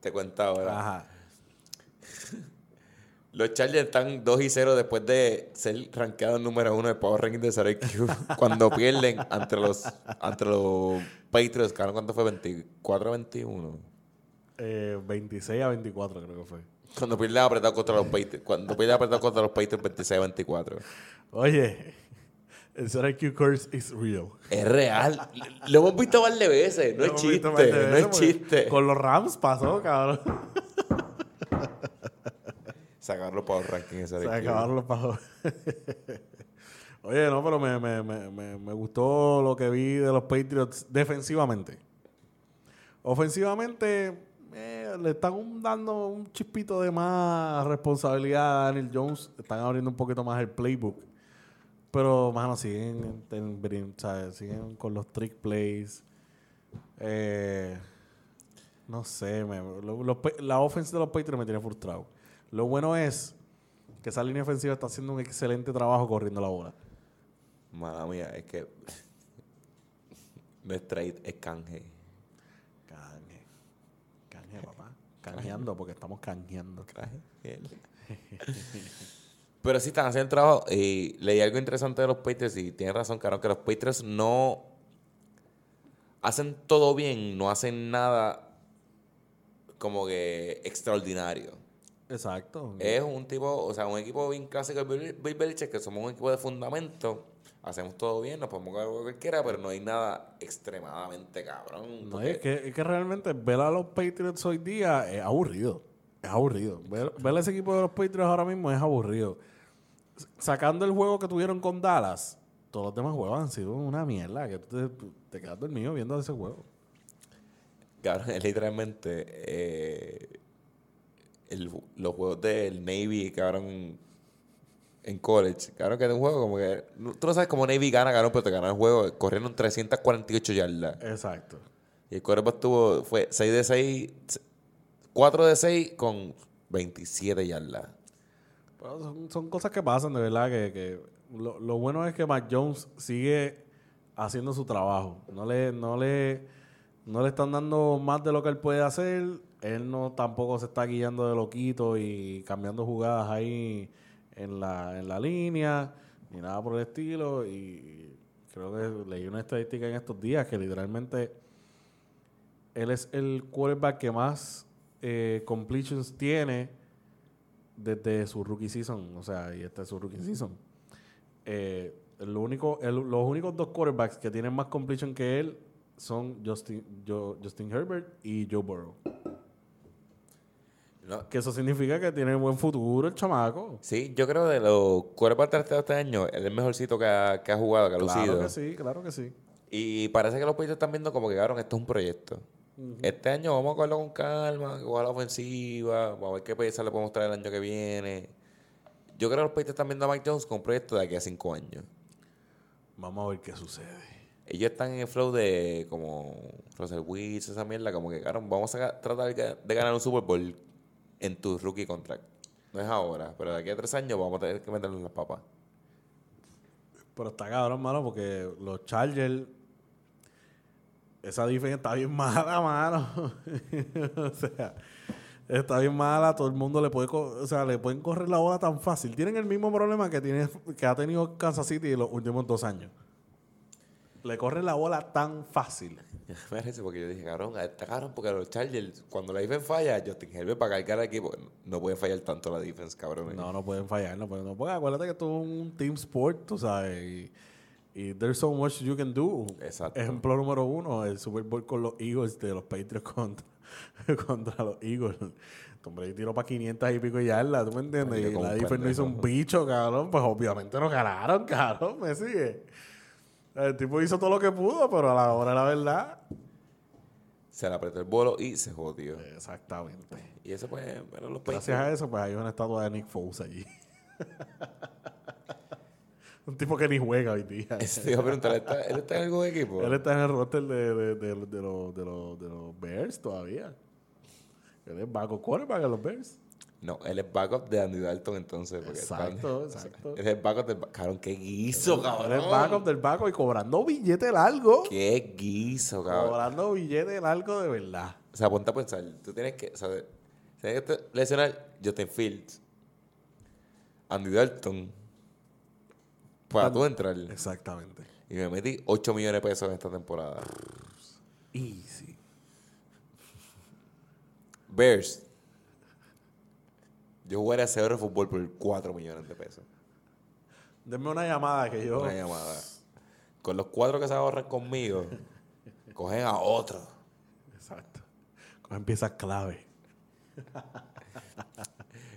Speaker 1: Te cuento ¿verdad?
Speaker 2: Ajá.
Speaker 1: Los Chargers están 2 y 0 después de ser rankeados número uno de Power Ranking de 0 IQ. cuando pierden ante los, ante los Patriots. ¿cuánto fue? 24 21.
Speaker 2: Eh, 26 a 24 creo que fue.
Speaker 1: Cuando pierden apretado contra los Patriots. Cuando pierden apretado contra los Patriots 26 24.
Speaker 2: Oye, el Syracuse curse is real.
Speaker 1: Es real. Lo hemos visto varias veces. No es
Speaker 2: Hemos
Speaker 1: chiste.
Speaker 2: más de
Speaker 1: No es chiste.
Speaker 2: Con los Rams pasó, cabrón.
Speaker 1: Sacaron los Power Ranking de 0
Speaker 2: Se
Speaker 1: IQ.
Speaker 2: acabaron los pajos. Oye, no, pero me, me, me, me, me gustó lo que vi de los Patriots defensivamente. Ofensivamente, eh, le están dando un chispito de más responsabilidad a Daniel Jones. Están abriendo un poquito más el playbook. Pero, mano, siguen, ten- brin- ¿sabes? siguen con los trick plays. Eh, no sé, me- lo- los la offense de los Patriots me tiene frustrado. Lo bueno es que esa línea ofensiva está haciendo un excelente trabajo corriendo la bola.
Speaker 1: Mala mía, es que. No es trade, es canje.
Speaker 2: Canje. Canje, papá. Canjeando, porque estamos canjeando.
Speaker 1: Canje. Pero sí están haciendo el trabajo. Y leí algo interesante de los Patriots y tienes razón, Caro, que los Patriots no hacen todo bien, no hacen nada como que extraordinario.
Speaker 2: Exacto.
Speaker 1: Es un tipo, o sea, un equipo bien clásico de Bill, Belichick, que somos un equipo de fundamento. Hacemos todo bien, nos podemos jugar cualquiera, pero no hay nada extremadamente cabrón.
Speaker 2: No, es, que, es que realmente ver a los Patriots hoy día es aburrido. Es aburrido. Ver, ver a ese equipo de los Patriots ahora mismo es aburrido. Sacando el juego que tuvieron con Dallas, todos los demás juegos han sido una mierda. Que tú te, te quedas dormido viendo ese juego.
Speaker 1: Cabrón, es literalmente eh, el- los juegos del Navy, cabrón, en college. Cabrón, que es un juego como que... Tú no sabes cómo Navy gana, cabrón, pero te gana el juego corriendo en 348 yardas.
Speaker 2: Exacto.
Speaker 1: Y el quarterback tuvo... Fue 6 de 6... 4 de 6 con 27 yardas.
Speaker 2: Pero son, son cosas que pasan, de verdad, que, que lo, lo bueno es que Mac Jones sigue haciendo su trabajo. No le, no le, no le están dando más de lo que él puede hacer. Él no tampoco se está guiando de loquito y cambiando jugadas ahí en la, en la línea, ni nada por el estilo. Y creo que leí una estadística en estos días que literalmente él es el quarterback que más eh, completions tiene desde su rookie season. O sea, y este es su rookie season. Eh, lo único, los únicos dos quarterbacks que tienen más completion que él son Justin, Justin Herbert y Joe Burrow.
Speaker 1: No,
Speaker 2: Que eso significa que tiene buen futuro el chamaco.
Speaker 1: Sí, yo creo de los quarterbacks de este año, él es el mejorcito que ha, que ha jugado, que ha
Speaker 2: Claro
Speaker 1: lucido.
Speaker 2: que sí, claro que sí.
Speaker 1: Y parece que los Patriots están viendo como que, cabrón, esto es un proyecto. Este año vamos a cogerlo con calma, jugar la ofensiva, vamos a ver qué pieza le podemos traer el año que viene. Yo creo que los Patriots están viendo a Mike Jones con un proyecto de aquí a cinco años.
Speaker 2: Vamos a ver qué sucede.
Speaker 1: Ellos están en el flow de como Russell Wilson, esa mierda, como que, vamos a tratar de de ganar un Super Bowl en tu rookie contract. No es ahora, pero de aquí a tres años vamos a tener que meterle las papas.
Speaker 2: Pero está cabrón, mano, porque los Chargers. Esa defensa está bien mala, mano. o sea, está bien mala. Todo el mundo le puede, o sea, le pueden correr la bola tan fácil. Tienen el mismo problema que tiene, que ha tenido Kansas City en los últimos dos años. Le corren la bola tan fácil.
Speaker 1: Me parece porque yo dije, cabrón, está cabrón porque los Chargers, cuando la defense falla, Justin Herbert para cargar al equipo, no puede fallar tanto la defense, cabrón.
Speaker 2: No, no pueden fallar, no pueden. No pueden. Acuérdate que esto es un team sport, tú sabes. Y, y there's so much you can do.
Speaker 1: Exacto.
Speaker 2: Ejemplo número uno, el Super Bowl con los Eagles de los Patriots contra, contra los Eagles. Tom Brady tiró para 500 y pico yardas, ¿tú me entiendes?
Speaker 1: Ay,
Speaker 2: Y la defense no hizo un bicho, cabrón. Pues obviamente no ganaron, cabrón. Me sigue. El tipo hizo todo lo que pudo, pero a la hora de la verdad.
Speaker 1: Se le apretó el bolo y se jodió.
Speaker 2: Exactamente.
Speaker 1: Y eso pues, pero los
Speaker 2: Gracias a eso, pues hay una estatua de Nick Foles allí. un tipo que ni juega hoy día.
Speaker 1: Te iba a preguntar, ¿él está, él está en algún equipo?
Speaker 2: Él está en el roster de, de, de, de los, de, los, de los Bears todavía. Él es backup quarterback de los Bears.
Speaker 1: No, él es backup de Andy Dalton entonces. Porque
Speaker 2: Exacto,
Speaker 1: está-
Speaker 2: exacto.
Speaker 1: Él es backup de... Cabrón, qué guiso, cabrón.
Speaker 2: Él es backup del backup y cobrando billete largo.
Speaker 1: Qué guiso, cabrón.
Speaker 2: Cobrando billete largo de verdad.
Speaker 1: O sea, ponte a pensar. Tú tienes que... O sea, tienes que lesionar Justin Fields, Andy Dalton, para tú entrar.
Speaker 2: Exactamente.
Speaker 1: Y me metí 8 millones de pesos en esta temporada.
Speaker 2: Easy.
Speaker 1: Bears. Yo jugaría cero de fútbol por 4 millones de pesos.
Speaker 2: Denme una llamada que yo.
Speaker 1: Una llamada. Con los cuatro que se ahorran conmigo, cogen a otro.
Speaker 2: Exacto. Cogen piezas clave.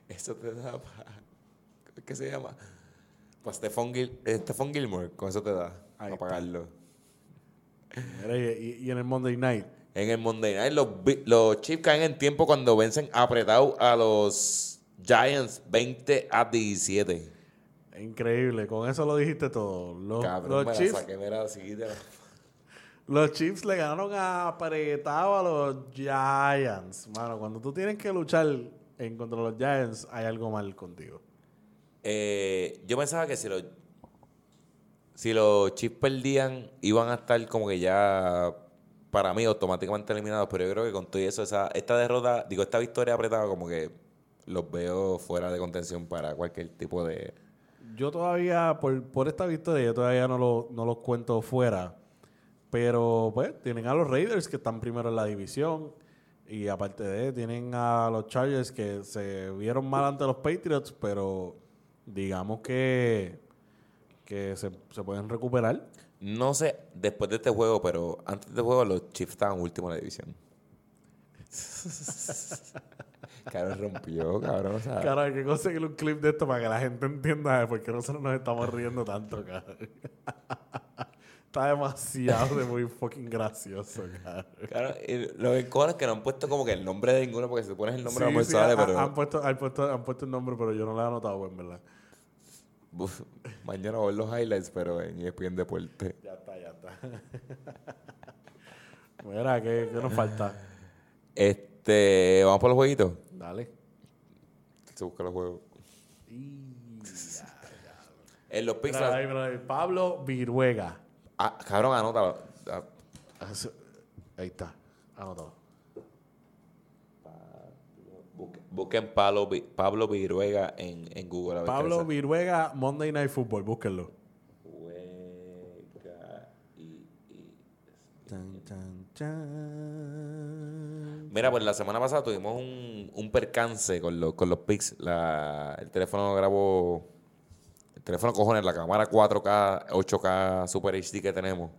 Speaker 1: Eso te da para. ¿Qué se llama? Para Stephon, Gil, eh, Stephon Gilmore, con eso te da.
Speaker 2: Ahí
Speaker 1: Para pagarlo.
Speaker 2: Y, y en el Monday Night.
Speaker 1: En el Monday Night, los, los Chiefs caen en tiempo cuando vencen apretado a los Giants 20 a 17.
Speaker 2: Increíble. Con eso lo dijiste todo. Los,
Speaker 1: Cabrón,
Speaker 2: los Chiefs
Speaker 1: la-
Speaker 2: Los Chiefs le ganaron apretado a los Giants. Mano, cuando tú tienes que luchar en contra de los Giants, hay algo mal contigo.
Speaker 1: Eh, yo pensaba que si los si los Chiefs perdían iban a estar como que ya para mí automáticamente eliminados pero yo creo que con todo eso esa esta derrota digo esta victoria apretada como que los veo fuera de contención para cualquier tipo de
Speaker 2: Yo todavía, por, por esta victoria, yo todavía no, lo- no los cuento fuera. Pero, pues, tienen a los Raiders que están primero en la división. Y aparte de, tienen a los Chargers que se vieron mal ante los Patriots, pero digamos que, que se, se pueden recuperar.
Speaker 1: no sé después de este juego pero antes de este juego los Chiefs estaban últimos en la división cabrón rompió cabrón o sea,
Speaker 2: Cara, hay que conseguir un clip de esto para que la gente entienda de por qué nosotros nos estamos riendo tanto, cara. Está demasiado de muy fucking gracioso, cara.
Speaker 1: Claro, y lo que encojona es que no han puesto como que el nombre de ninguno porque si pones el nombre
Speaker 2: Sí,
Speaker 1: vamos
Speaker 2: sí,
Speaker 1: sale,
Speaker 2: ha-
Speaker 1: pero
Speaker 2: han, puesto, han, puesto, han puesto el nombre, pero yo no lo he anotado, en verdad.
Speaker 1: Uf, mañana voy a ver los highlights, pero en ESPN Deporte.
Speaker 2: Ya está, ya está. Mira, ¿qué, qué nos falta?
Speaker 1: Este, vamos por los jueguitos.
Speaker 2: Dale.
Speaker 1: Se busca los juegos.
Speaker 2: Y ya.
Speaker 1: En los Pixar.
Speaker 2: Pablo Viruega.
Speaker 1: Ah, cabrón, anota. Ah,
Speaker 2: Ah. Ahí está, anotado.
Speaker 1: busquen- Pablo, Pablo Viruega en, en Google. A ver qué
Speaker 2: Pablo Viruega, Monday Night Football, búsquenlo.
Speaker 1: Juega y- y-. Mira, pues la semana pasada tuvimos un, un percance con, los con los pics. El teléfono grabó. El teléfono, cojones, la cámara 4K, 8K Super HD que tenemos.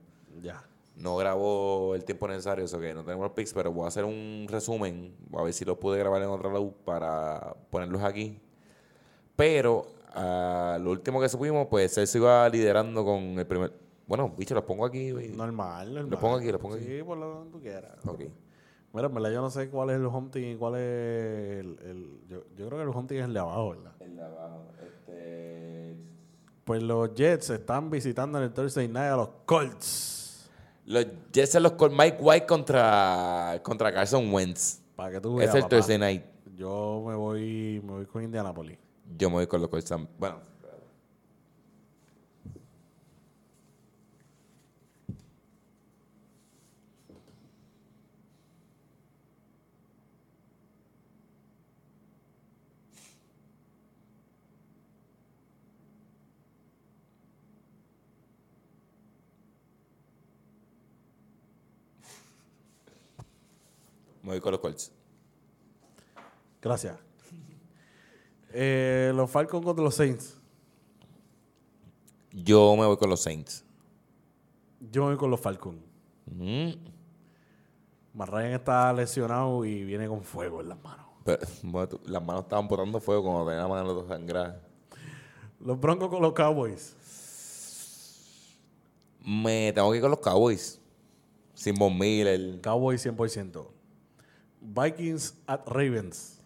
Speaker 2: Ya.
Speaker 1: No grabó el tiempo necesario, eso que no tenemos los pics, pero voy a hacer un resumen. A ver si los pude grabar en otra luz para ponerlos aquí. Pero ah, lo último que supimos, pues él se iba liderando con el primer, Bueno, bicho, los pongo aquí.
Speaker 2: Normal, normal.
Speaker 1: Lo pongo aquí, lo pongo aquí.
Speaker 2: Sí, por lo donde tú quieras.
Speaker 1: Ok.
Speaker 2: Mira, en verdad yo no sé cuál es el home team y cuál es el... el- yo, yo creo que el home team es el de abajo, ¿verdad?
Speaker 1: El de abajo. Este.
Speaker 2: Pues los Jets están visitando en el Thursday Night a los Colts.
Speaker 1: Los Jets son los con Mike White contra, contra Carson Wentz.
Speaker 2: Para que tú veas,
Speaker 1: Es el
Speaker 2: papá.
Speaker 1: Thursday night.
Speaker 2: Yo me voy, me voy con Indianapolis.
Speaker 1: Yo me voy con los Colts. Bueno. Me voy con los Colts.
Speaker 2: Gracias. Eh, los Falcons contra los Saints.
Speaker 1: Yo me voy con los Saints.
Speaker 2: Yo me voy con los Falcons.
Speaker 1: Mm.
Speaker 2: Matt Ryan está lesionado y viene con fuego en las manos.
Speaker 1: Pero, bueno, tú- las manos estaban botando fuego cuando tenía la mano sangrada.
Speaker 2: Los Broncos con los Cowboys.
Speaker 1: Me tengo que ir con los Cowboys. Sin Von Miller.
Speaker 2: Cowboys 100%. Vikings at Ravens.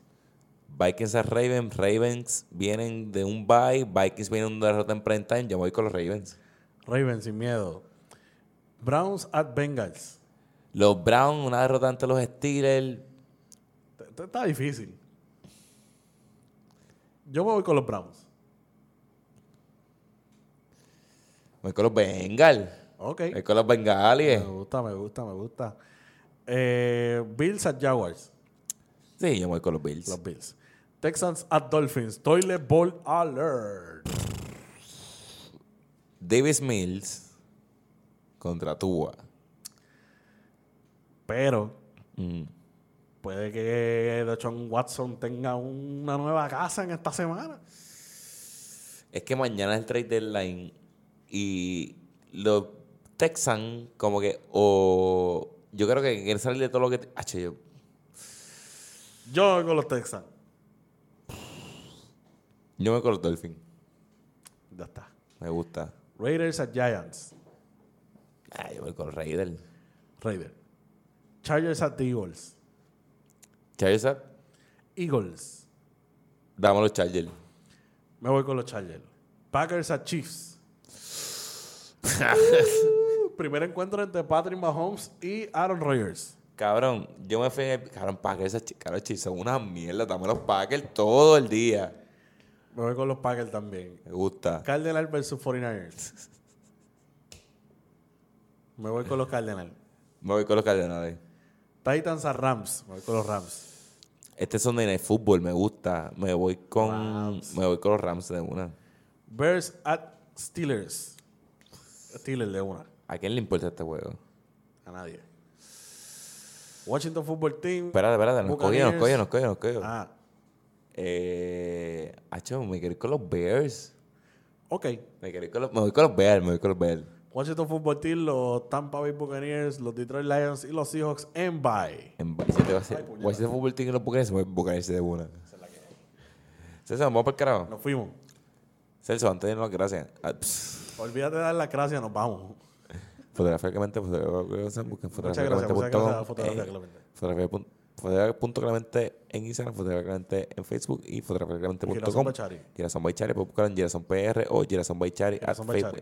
Speaker 1: Vikings a Ravens. Ravens vienen de un bye. Vikings vienen de una derrota en prime time. Yo me voy con los Ravens.
Speaker 2: Ravens sin miedo. Browns at Bengals.
Speaker 1: Los Browns, una derrota ante los Steelers.
Speaker 2: Está difícil. Yo me voy con los Browns.
Speaker 1: Me voy con los Bengals.
Speaker 2: Ok.
Speaker 1: Me voy con los
Speaker 2: Me
Speaker 1: Bengalies.
Speaker 2: gusta, me gusta, me gusta. Eh, Bills at Jaguars.
Speaker 1: Sí, yo me voy con los Bills.
Speaker 2: Los Bills. Texans at Dolphins. Toilet Bowl Alert.
Speaker 1: Davis Mills contra Tua.
Speaker 2: Pero
Speaker 1: Mm.
Speaker 2: puede que Deshaun Watson tenga una nueva casa en esta semana.
Speaker 1: Es que mañana es el trade deadline y los Texans como que o yo creo que quieren salir de todo lo que... H, yo,
Speaker 2: Yo voy con los Texans.
Speaker 1: yo me voy con los Dolphins.
Speaker 2: Ya está.
Speaker 1: Me gusta.
Speaker 2: Raiders at Giants.
Speaker 1: Ah, yo voy con Raiders.
Speaker 2: Raiders. Chargers at Eagles.
Speaker 1: Chargers, ah,
Speaker 2: Eagles.
Speaker 1: dame los Chargers.
Speaker 2: Me voy con los Chargers. Packers at Chiefs. Primer encuentro entre Patrick Mahomes y Aaron Rodgers.
Speaker 1: Cabrón, yo me fui en el... Cabrón, Packers, cabrón, son una mierda. Dame los Packers todo el día.
Speaker 2: Me voy con los Packers también.
Speaker 1: Me gusta.
Speaker 2: Cardinals versus 49ers. Me voy con los Cardinals.
Speaker 1: Me voy con los Cardenales.
Speaker 2: Titans a Rams. Me voy con los Rams.
Speaker 1: Este es Sunday Night Football, me gusta. Me voy con...
Speaker 2: Rams.
Speaker 1: Me voy con los Rams de una.
Speaker 2: Bears at Steelers. Steelers de una.
Speaker 1: ¿A quién le importa este juego?
Speaker 2: A nadie. Washington Football Team.
Speaker 1: Espérate, espérate, nos cogió, nos cogió, nos cogió, nos cogió.
Speaker 2: Ah,
Speaker 1: Eh, acho, me ir con los Bears.
Speaker 2: ok.
Speaker 1: Me ir con los, me voy con los Bears, me voy con los Bears.
Speaker 2: Washington Football Team, los Tampa Bay Buccaneers, los Detroit Lions y los Seahawks en bye.
Speaker 1: En y se te va a hacer. Washington Football Team y los Buccaneers, me Buccaneers de una. Celso, vamos para el carajo.
Speaker 2: Nos fuimos.
Speaker 1: Celso, antes de irnos, gracias. Ah,
Speaker 2: Olvídate de dar las gracias, nos vamos.
Speaker 1: Fotográficamente, fotográficamente, busquen
Speaker 2: Muchas gracias, muchas gracias a
Speaker 1: fotográficamente.com,
Speaker 2: Fotografía
Speaker 1: eh,
Speaker 2: Clemente.
Speaker 1: fotografía Fotografía.clemente en Instagram, fotográficamente en Facebook y fotográficamente.com.
Speaker 2: Bachari.
Speaker 1: Girasón by Chari, puedes buscar en Girasón PR o Girasón by Chari at Facebook.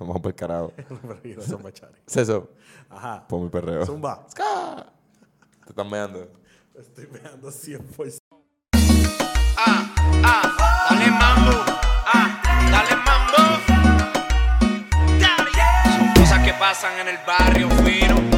Speaker 1: Vamos por carajo.
Speaker 2: Girasón Bachari.
Speaker 1: Celso,
Speaker 2: Ajá.
Speaker 1: por mi perreo.
Speaker 2: Zumba.
Speaker 1: Te están meando.
Speaker 2: Estoy pegando 100%.
Speaker 3: Pasan en el barrio fino.